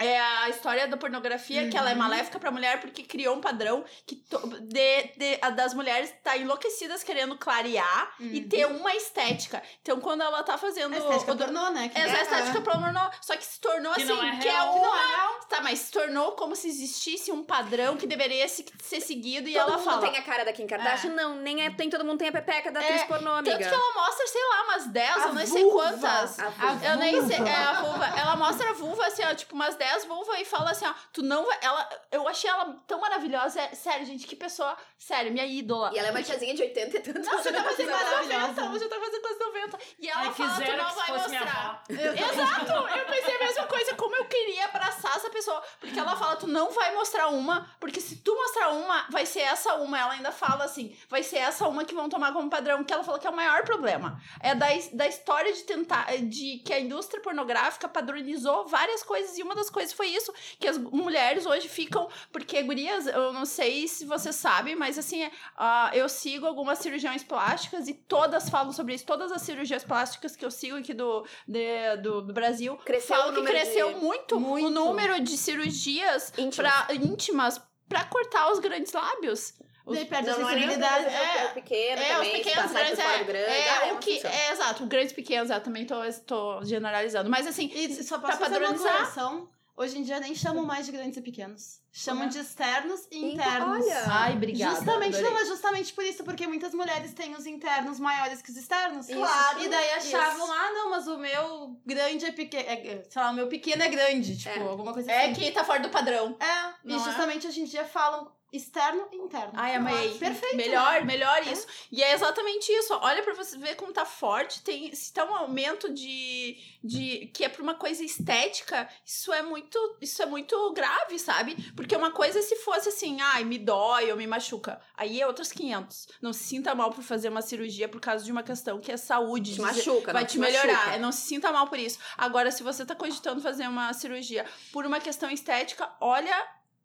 É a história da pornografia, que ela é maléfica pra mulher porque criou um padrão que de, de- a das mulheres tá enlouquecidas querendo clarear e ter uma estética. Então, quando ela tá fazendo A estética o- tornou, né? Que essa é- estética pornô, só que se tornou Que assim, não é que é real. uma. Tá, mas se tornou como se existisse um padrão que deveria se- ser seguido e todo ela mundo fala. tem a cara da Kim Kardashian? Não, nem é. Tem todo mundo tem a pepeca da atriz É, pornô, amiga. Tanto que ela mostra, sei lá, umas 10, A eu não sei quantas. A vulva. Eu nem sei, é a vulva. Ela mostra a vulva, assim, ó, tipo, umas 10 vulvas e fala assim, ó, tu não vai. Ela, eu achei ela tão maravilhosa. é- sério, gente, que pessoa. Sério, minha ídola. E ela é uma tiazinha de 80 e tantos Não, já tá fazendo quase 90, maravilhosa. ela já tá fazendo quase 90. E ela Ai, fala, tu não que vai mostrar. Exato, eu pensei a mesma coisa. Como eu queria abraçar essa pessoa. Porque ela fala, tu não vai mostrar uma, porque se tu mostrar uma, vai ser essa uma. Ela ainda fala assim, vai ser essa uma que vão tomar como padrão, que ela fala que é o maior problema. É da, da história de tentar, de que a indústria pornográfica padronizou várias coisas, e uma das coisas foi isso, que as mulheres hoje ficam, porque gurias, eu não sei se vocês sabem, mas assim, é, ah, eu sigo algumas cirurgiões plásticas e todas falam sobre isso, todas as cirurgias plásticas que eu sigo aqui do, de- do, do Brasil, Cresceu falam o que cresceu de- muito, o Muito. número de cirurgias Íntimas. pra, íntimas pra cortar os grandes lábios. Os- Daí perde a Não, não é é, é. o pequeno É, os pequenos, passar grandes, é, grande. é, ah, o uma que, é, exato, grandes pequenos, eu também tô, tô generalizando, mas assim, E só Pra fazer uma padronizar. correção. Hoje em dia nem chamam mais de grandes e pequenos. Chamam de externos e Então, internos. olha. ai, obrigada. Justamente, adorei. não, mas justamente por isso, porque muitas mulheres têm os internos maiores que os externos. Claro. E daí achavam, Isso. ah, não, mas o meu grande é pequeno. É, sei lá, o meu pequeno é grande. Tipo, É. alguma coisa É assim. que tá fora do padrão. É, e Não é? justamente hoje em dia falam externo e interno. Ai, amei. Perfeito. Melhor, melhor isso. E é exatamente isso. Olha pra você ver como tá forte. Tem, se tá um aumento de, de. que é pra uma coisa estética, isso é muito. Isso é muito grave, sabe? Porque uma coisa é se fosse assim, ai, me dói ou me machuca. Aí é outros 500. Não se sinta mal por fazer uma cirurgia por causa de uma questão que é saúde. Te dizer- machuca, vai não, te melhorar. machuca. Não se sinta mal por isso. Agora, se você tá cogitando fazer uma cirurgia por uma questão estética, olha,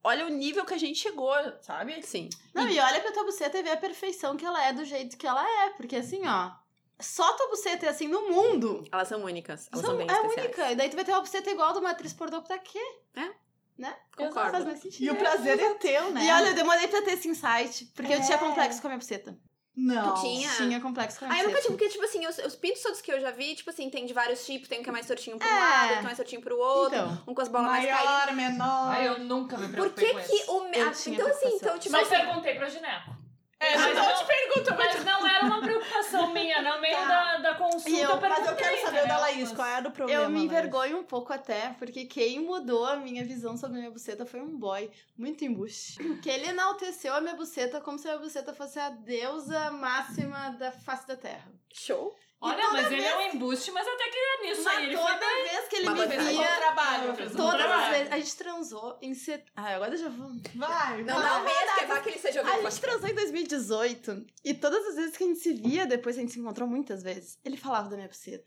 olha o nível que a gente chegou, sabe? Sim. Não, e olha pra tua buceta e vê a perfeição que ela é do jeito que ela é. Porque assim, ó, só tua buceta é assim no mundo. Elas são únicas. Elas São- são bem é especiais. única. E daí tu vai ter uma buceta igual de uma atriz pornô pra quê? É. Né? Concordo. Faz mais sentido. E o prazer é teu, né? E olha, eu demorei pra ter esse insight, porque eu tinha É. complexo com a minha buceta. Não. Tu tinha? Tinha complexo com a Ah, minha eu nunca tive, buceta. porque, tipo assim, os, os pintos todos que eu já vi, tipo assim, tem de vários tipos, tem um que é mais tortinho pra um É. lado, outro mais tortinho pro outro, Então. um com as bolas mais caídas. Maior, menor. Ai, eu nunca me Por preocupei que com que isso. o... me- Eu ah, tinha Então, assim, então, tipo Mas assim... perguntei pro gineco. É, mas não- eu te pergunto, mas Mas não era uma preocupação minha, no meio Tá. da, da consulta E eu- eu Mas eu quero saber da entendeu? Laís, qual é do problema. Eu me Laís? envergonho um pouco até, porque quem mudou a minha visão sobre a minha buceta foi um boy muito embuste. Que ele enalteceu a minha buceta como se a minha buceta fosse a deusa máxima da face da terra. Show. Olha, mas ele é um embuste, mas até que é nisso aí. Mas Ele toda foi vez que ele Mas me via. trabalho. Todas as vezes. A gente transou em set... Ah, agora eu já vou. Vai, Não, vai. não mesmo, que é que ele seja. A gente transou em 2018 e todas as vezes que a gente se via, depois a gente se encontrou muitas vezes, ele falava da minha buceta.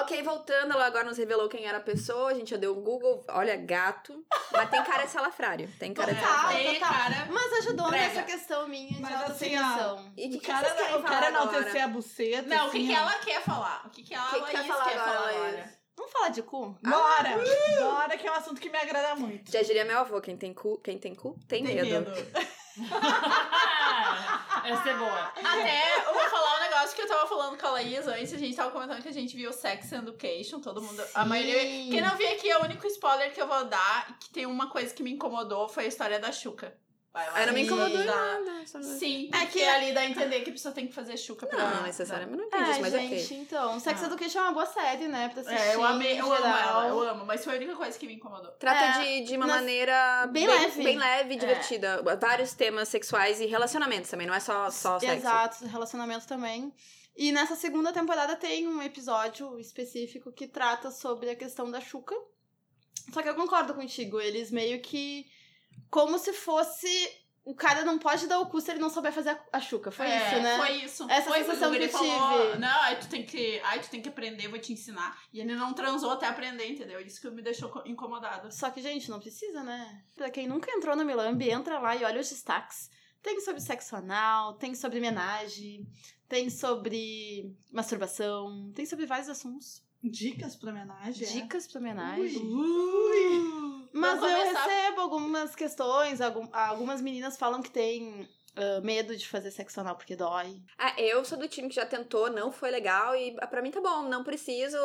Ok, voltando, ela agora nos revelou quem era a pessoa, a gente já deu um Google, olha, gato. Mas tem cara de salafrário, tem cara de Total. salafrário. Tem, total. cara. Mas ajudou Prega. nessa questão minha de Mas assim. E o que, O que cara, vocês querem o cara enaltecer agora? a buceta. Não, o que, assim, que ó. ela quer falar? O que, que ela O que que quer Laís falar quer agora, falar Laís? agora? Vamos falar de cu? Bora! Bora, que é um assunto que me agrada muito. Já diria meu avô, quem tem cu, quem tem cu tem, medo. Essa é boa. Até eu vou falar um negócio que eu tava falando com a Laís antes, a gente tava comentando que a gente viu Sex Education, todo mundo. A Sim. maioria. Quem não viu aqui, é o único spoiler que eu vou dar, que tem uma coisa que me incomodou, foi a história da Xuca. Vai lá. Ah, não me incomodou nada. Sim, É que- ali dá a entender que a pessoa tem que fazer Xuca pra. Não, não necessariamente, não entendi É, isso, mas gente, ok. então. Sex Ah. Education é uma boa série, né? Pra assistir. É, eu amei, eu amo ela, eu amo, mas foi a única coisa que me incomodou. Trata É, de, de uma nas- maneira bem leve. bem leve e É. divertida. Vários temas sexuais e relacionamentos também, não é só, só sexo. Exato, relacionamento também. E nessa segunda temporada tem um episódio específico que trata sobre a questão da Xuca. Só que eu concordo contigo, eles meio que. Como se fosse. O cara não pode dar o cu se ele não souber fazer a- a Xuca. Foi É, isso, né? Foi isso. Essa foi sensação que ele eu falou, tive. Não, aí tu tem que. Ai, tu tem que aprender, vou te ensinar. E ele não transou até aprender, entendeu? Isso que me deixou co- incomodada. Só que, gente, não precisa, né? Pra quem nunca entrou no Milambi, entra lá e olha os destaques. Tem sobre sexo anal, tem sobre homenagem, tem sobre masturbação, tem sobre vários assuntos. Dicas pra homenagem. é? Dicas pra homenagem. Ui. Mas eu começar- recebo algumas questões, algum- algumas meninas falam que tem ah, medo de fazer sexo anal porque dói. Ah, eu sou do time que já tentou, não foi legal e ah, pra mim tá bom, não preciso.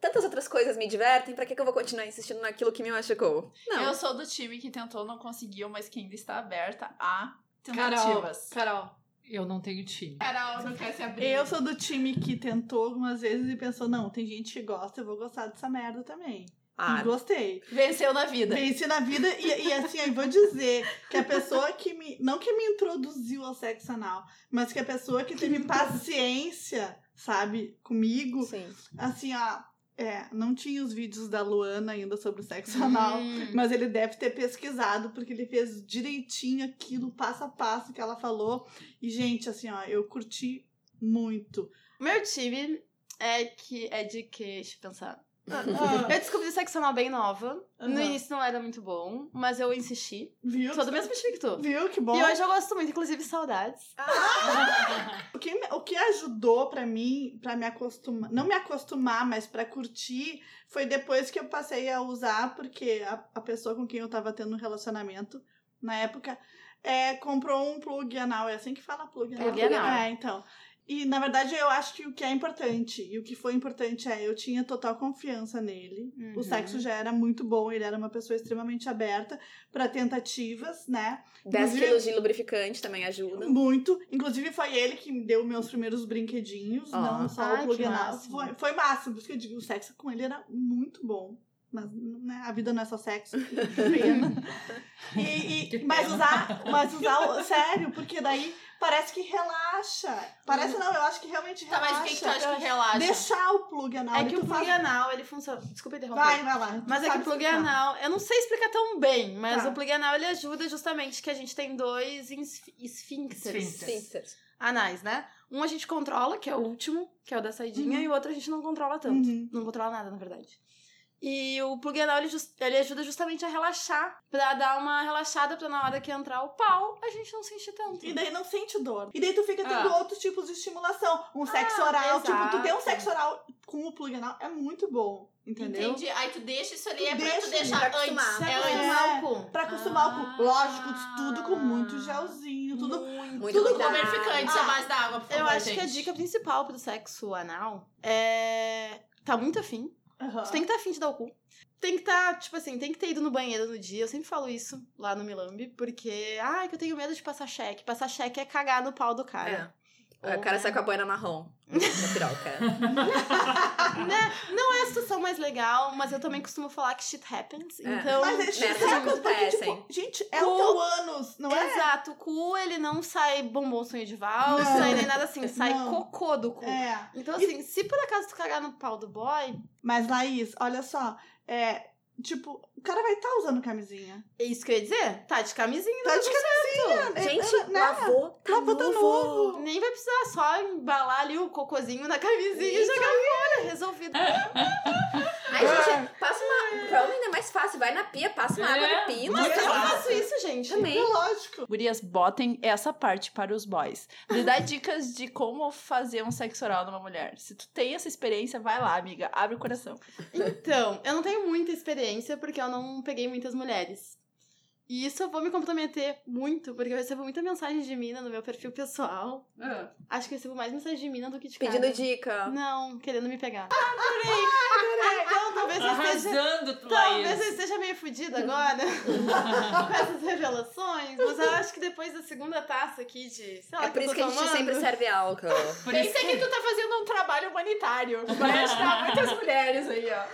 Tantas outras coisas me divertem, pra que, que eu vou continuar insistindo naquilo que me machucou? Não. Eu sou do time que tentou, não conseguiu, mas que ainda está aberta a Carol, tentativas. Carol, eu não tenho time. Carol não quer se abrir. Eu sou do time que tentou algumas vezes e pensou, não, tem gente que gosta, eu vou gostar dessa merda também. Ah, gostei. Venceu na vida. Venci na vida e, e assim, eu vou dizer que a pessoa que me. Não que me introduziu ao sexo anal, mas que a pessoa que teve paciência, sabe, comigo, sim. assim, ó. É, não tinha os vídeos da Luana ainda sobre o sexo anal. Hum. Mas ele deve ter pesquisado, porque ele fez direitinho aquilo, passo a passo que ela falou. E, gente, assim, ó, eu curti muito. Meu time é que é de que, deixa eu pensar. Ah, Eu descobri sexo anal bem nova. No Aham. início não era muito bom, mas eu insisti. viu? Sou do mesmo time que tu. Viu? Que bom. E hoje eu gosto muito, inclusive saudades. O que, o que ajudou pra mim, pra me acostumar, não me acostumar, mas pra curtir, foi depois que eu passei a usar, porque a, a pessoa com quem eu tava tendo um relacionamento, na época, é, comprou um plug anal. É assim que fala plug anal? Plug anal. É, então. E, na verdade, eu acho que o que é importante, e o que foi importante é, eu tinha total confiança nele. Uhum. O sexo já era muito bom, ele era uma pessoa extremamente aberta pra tentativas, né? 10 Inclusive- quilos de lubrificante também ajuda. Muito. Inclusive, foi ele que me deu meus primeiros brinquedinhos, Ah. não só Ai, o plug. Foi, foi massa, por isso que eu digo, o sexo com ele era muito bom. Mas né, a vida não é só sexo. E, e- mas usar, mas usar sério, porque daí parece que relaxa. Parece não, eu acho que realmente Tá, relaxa. mas o que, que tu acha que relaxa? Deixar o plug anal. É que o plug faz- anal, ele funciona. Desculpa interromper. Vai, vai lá. Mas é que o plug explicar. anal, eu não sei explicar tão bem, mas Tá. o plug anal ele ajuda justamente que a gente tem dois esf- esfíncteres Esfíncteres. Anais, né? Um a gente controla, que é o último, que é o da saidinha, Uhum. e o outro a gente não controla tanto. Uhum. Não controla nada, na verdade. E o plug anal, ele, ele ajuda justamente a relaxar, pra dar uma relaxada pra na hora que entrar o pau, a gente não sentir tanto. E daí não sente dor. E daí tu fica tendo Ah. outros tipos de estimulação. Um sexo Ah, oral. Tipo, tu ter um exato. sexo oral com o plug anal é muito bom. Entendeu? Entendi. Aí tu deixa isso ali, Tu é pra tu deixa, deixar pra acostumar. antes. Pra É acostumar antes. o cu. Pra acostumar Ah. com. Lógico, tudo com muito gelzinho, tudo. Muito. Muito Tudo cuidado. Lubrificante, Ah, a base da água, por favor, Eu acho gente. que a dica principal pro sexo anal é. Tá muito afim. Aham. Tu tem que estar afim de dar o cu. Tem que estar, tipo assim, tem que ter ido no banheiro no dia. Eu sempre falo isso lá no Milambi, porque. Ai, que eu tenho medo de passar cheque. Passar cheque é cagar no pau do cara. É. O cara sai com a boina marrom na piroca. Não é a situação mais legal, mas eu também costumo falar que shit happens. É. Então. Mas é shit merdas happens, porque, tipo, gente, é Cu- o teu ânus, não é? Exato, o cu ele não sai bombom sonho de valsa Não. e nem nada assim, sai Não. cocô do cu. É. Então, assim, se por acaso tu cagar no pau do boy, Mas, Laís, olha só. É. Tipo, o cara vai estar usando camisinha. é isso que eu ia dizer? Tá de camisinha, Tá de camisinha. É, Gente, né? lavou, tá Lavou, tá novo. novo. Nem vai precisar só embalar ali o cocôzinho na camisinha e jogar fora. Resolvido. Ai, gente, passa uma... Pra homem é mais fácil. Vai na pia, passa uma É, água no pinto. muito Eu faço isso, gente. Também. É lógico. Gurias, botem essa parte para os boys. Me dá dicas de como fazer um sexo oral numa mulher. Se tu tem essa experiência, vai lá, amiga. Abre o coração. Então, eu não tenho muita experiência porque eu não peguei muitas mulheres. E isso eu vou me comprometer muito, porque eu recebo muita mensagem de mina no meu perfil pessoal. Ah. Acho que eu recebo mais mensagem de mina do que de Pedindo cara. dica. Não, querendo me pegar. Adorei! Então, talvez eu esteja... Arrasando, Talvez eu esteja meio fodida agora com essas revelações, mas eu acho que depois da segunda taça aqui de. Sei lá, É por isso que a gente sempre serve álcool. Por isso que tu tá fazendo um trabalho humanitário. Vai ajudar muitas mulheres aí, ó.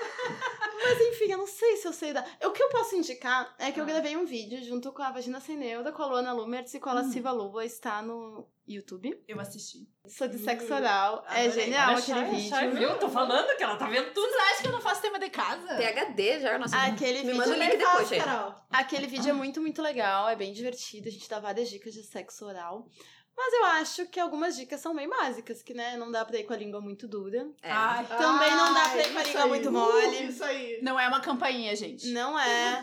Mas enfim, eu não sei se eu sei dar. O que eu posso indicar é que eu gravei um vídeo junto com a Vagina Sem Neuda, com a Luana Lumertz e com a Lasciva Luva. Está no YouTube. Eu assisti. Sobre sexo oral. É genial Olha, aquele vídeo. Chay, viu? Tô falando que ela tá vendo tudo. Vocês acham que eu não faço tema de casa? PHD já, nossa. Aquele Me vídeo, manda o link Também depois. Carol. aquele vídeo é muito, muito legal. É bem divertido. A gente dá várias dicas de sexo oral. Mas eu acho que algumas dicas são bem básicas, que né, não dá pra ir com a língua muito dura. É. Ai, Também não dá pra ir com a língua aí. muito Uh, mole. Isso aí. não é uma campainha, gente. Não é.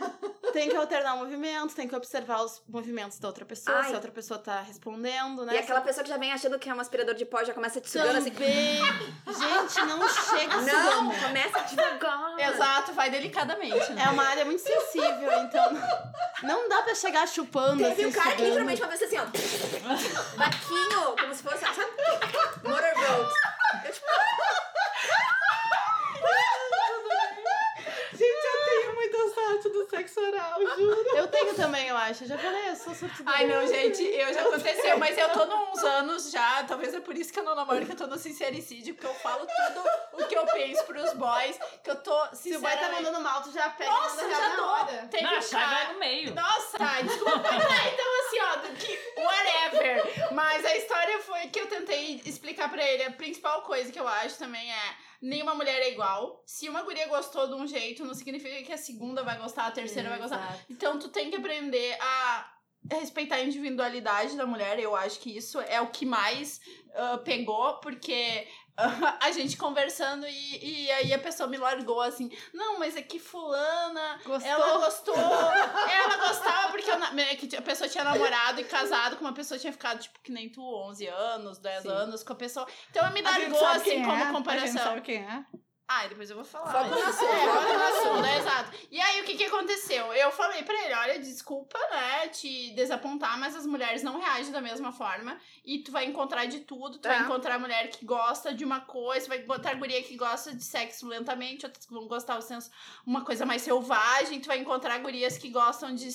Tem que alternar o movimento, tem que observar os movimentos da outra pessoa, Ai. se a outra pessoa tá respondendo, né? E aquela pessoa que já vem achando que é um aspirador de pó já começa te sugando assim. Gente, não chega Não, sugando. começa devagar. Exato, vai delicadamente. Né? É uma área muito sensível, então não dá pra chegar chupando Teve assim, um cara que sugando. literalmente uma vez assim, ó. Baquinho, como se fosse, sabe? Motorboat. Eu, tipo, Gente, eu tenho muita sorte do sexo oral, juro. Eu tenho também, eu acho. Eu já falei, eu sou sortuda. Ai, não, gente, eu já aconteceu, mas eu tô nos anos já, talvez é por isso que eu não namoro, que eu tô no sincericídio, porque eu falo tudo o que eu penso pros boys, que eu tô Se o boy tá sinceramente... mandando mal, tu já pega Nossa, manda já na tô. hora. Teve Não, um cara... vai no meio. Nossa, tá, desculpa. Tá, então assim, ó, do que whatever. Mas a história foi que eu tentei explicar pra ele. A principal coisa que eu acho também é nenhuma mulher é igual. Se uma guria gostou de um jeito, não significa que a segunda vai gostar, a terceira vai gostar. Exato. Então tu tem que aprender a respeitar a individualidade da mulher. Eu acho que isso é o que mais ah, pegou, porque a gente conversando e, e aí a pessoa me largou assim, não, mas é que fulana, Gostou? ela gostou, ela gostava porque eu é a pessoa tinha namorado e casado com uma pessoa tinha ficado, tipo, que nem tu, 11 anos, 10 Sim. anos com a pessoa. Então ela me largou assim como é, A gente comparação. sabe quem é. Ah, depois eu vou falar. Foco no assunto, É, foco no assunto, é, exato. E aí, o que que aconteceu? Eu falei pra ele, olha, desculpa, né, te desapontar, mas as mulheres não reagem da mesma forma. E tu vai encontrar de tudo. Tu vai É. encontrar mulher que gosta de uma coisa, vai botar guria que gosta de sexo lentamente, outras que vão gostar do senso, uma coisa mais selvagem. Tu vai encontrar gurias que gostam de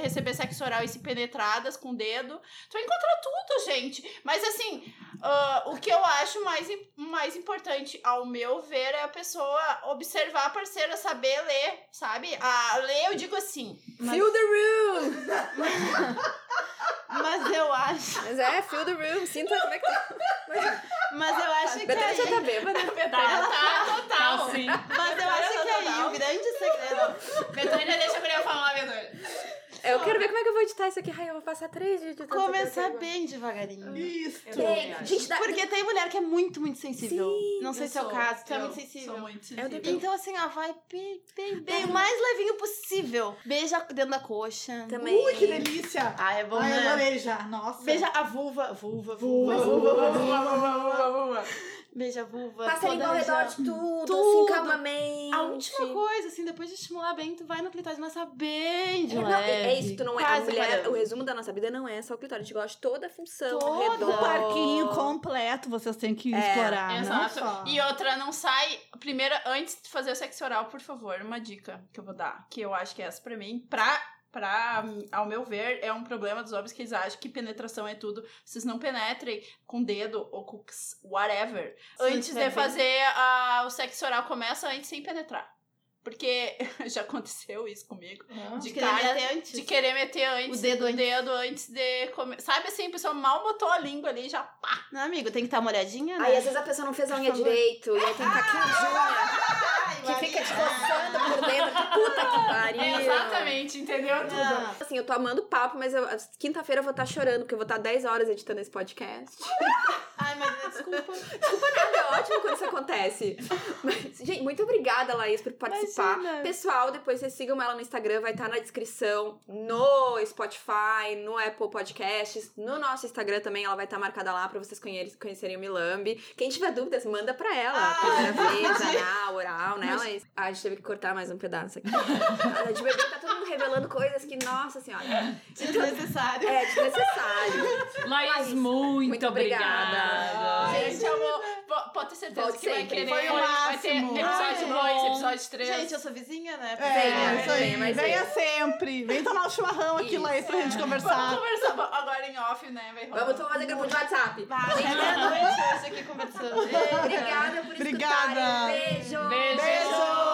receber sexo oral e se penetradas com o dedo. Tu vai encontrar tudo, gente. Mas assim, ah, o que eu acho mais, mais importante, ao meu ver, é a pessoa observar a parceira, saber ler, sabe? A ler, eu digo assim. Feel the room! Mas eu acho. Mas é, feel the room. Sinta como é que tá. Mas eu acho que. Betânia já tá bêbada. Tá, tá, total. Tá, sim. Mas eu acho que aí o grande segredo. Betânia, deixa a mulher falar, Betânia. Eu quero ver como é que eu vou editar isso aqui. Ai, eu vou passar três dias aqui Começar bem devagarinho. Isso. Gente, gente, dá... Porque tem mulher que é muito, muito sensível. Sim, não sei se é o caso, tu é muito sensível. Sou muito sensível. Então, assim, ó, vai bem, bem, bem, o mais levinho possível. Beija dentro da coxa. Também. Ui, que delícia. Ah, é bom, Ai, né? adorei já. Nossa. Beija a vulva, vulva, Vulva, vulva, vulva, vulva, vulva, Beija a vulva. Passarinho ao redor de tudo, Tudo. assim, calmamente. A última coisa, assim, depois de estimular bem, tu vai no clitóris, mas tá bem de É, não, leve. é isso, tu não é. A quase mulher, parando. o resumo da nossa vida não é só o clitóris. A gente gosta de toda a função ao Toda. redor. O parquinho completo vocês têm que É, explorar, não Exato. só. E outra, não sai. Primeiro, antes de fazer o sexo oral, por favor, uma dica que eu vou dar. Que eu acho que é essa pra mim. Pra, pra, ao meu ver, é um problema dos homens que eles acham que penetração é tudo. Vocês não penetrem com dedo ou com whatever. Se antes de fazer a, o sexo oral, começa antes sem penetrar. Porque já aconteceu isso comigo. De De querer cara, meter antes. De querer meter antes O dedo antes. dedo antes de comer. Sabe assim, a pessoa mal botou a língua ali já pá. Não, amigo, tem que estar molhadinha, né? Aí às vezes a pessoa não fez a unha direito, e aí tem que estar quinzinha, que fica te coçando por dentro. Que puta que pariu. Exatamente, entendeu tudo? Não. Assim, eu tô amando o papo, mas eu- quinta-feira eu vou estar chorando, porque eu vou estar 10 horas editando esse podcast. Ai, mas desculpa. Nada, é ótimo quando isso acontece. Mas, gente, muito obrigada, Laís, por participar. Imagina. Pessoal, depois vocês sigam ela no Instagram, vai estar na descrição, no Spotify, no Apple Podcasts, no nosso Instagram também, ela vai estar marcada lá pra vocês conhe- conhecerem o Milambi. Quem tiver dúvidas, manda pra ela. Primeira vez, anal, oral, né, Laís? Ah, a gente teve que cortar mais um pedaço aqui. A de bebê tá todo mundo revelando coisas que, nossa senhora, Desnecessário. é desnecessário. Laís, Laís, muito, muito obrigada. Gente, eu vou. po- Pode ter certeza Volte que vai sempre. querer. Foi o vai ter máximo. episódio Ai, 2, bom. episódio 3. Gente, eu sou vizinha, né? É, Venha, isso aí. venha, Venha sempre. Vem tomar um chimarrão aqui. Laís, pra gente Vamos conversar. conversar bo- agora em off, né? Vai rolar. Vamos fazer grupo de WhatsApp. Vai, hoje aqui conversando. Obrigada por Obrigada. escutarem. Beijo. Beijo. Beijo!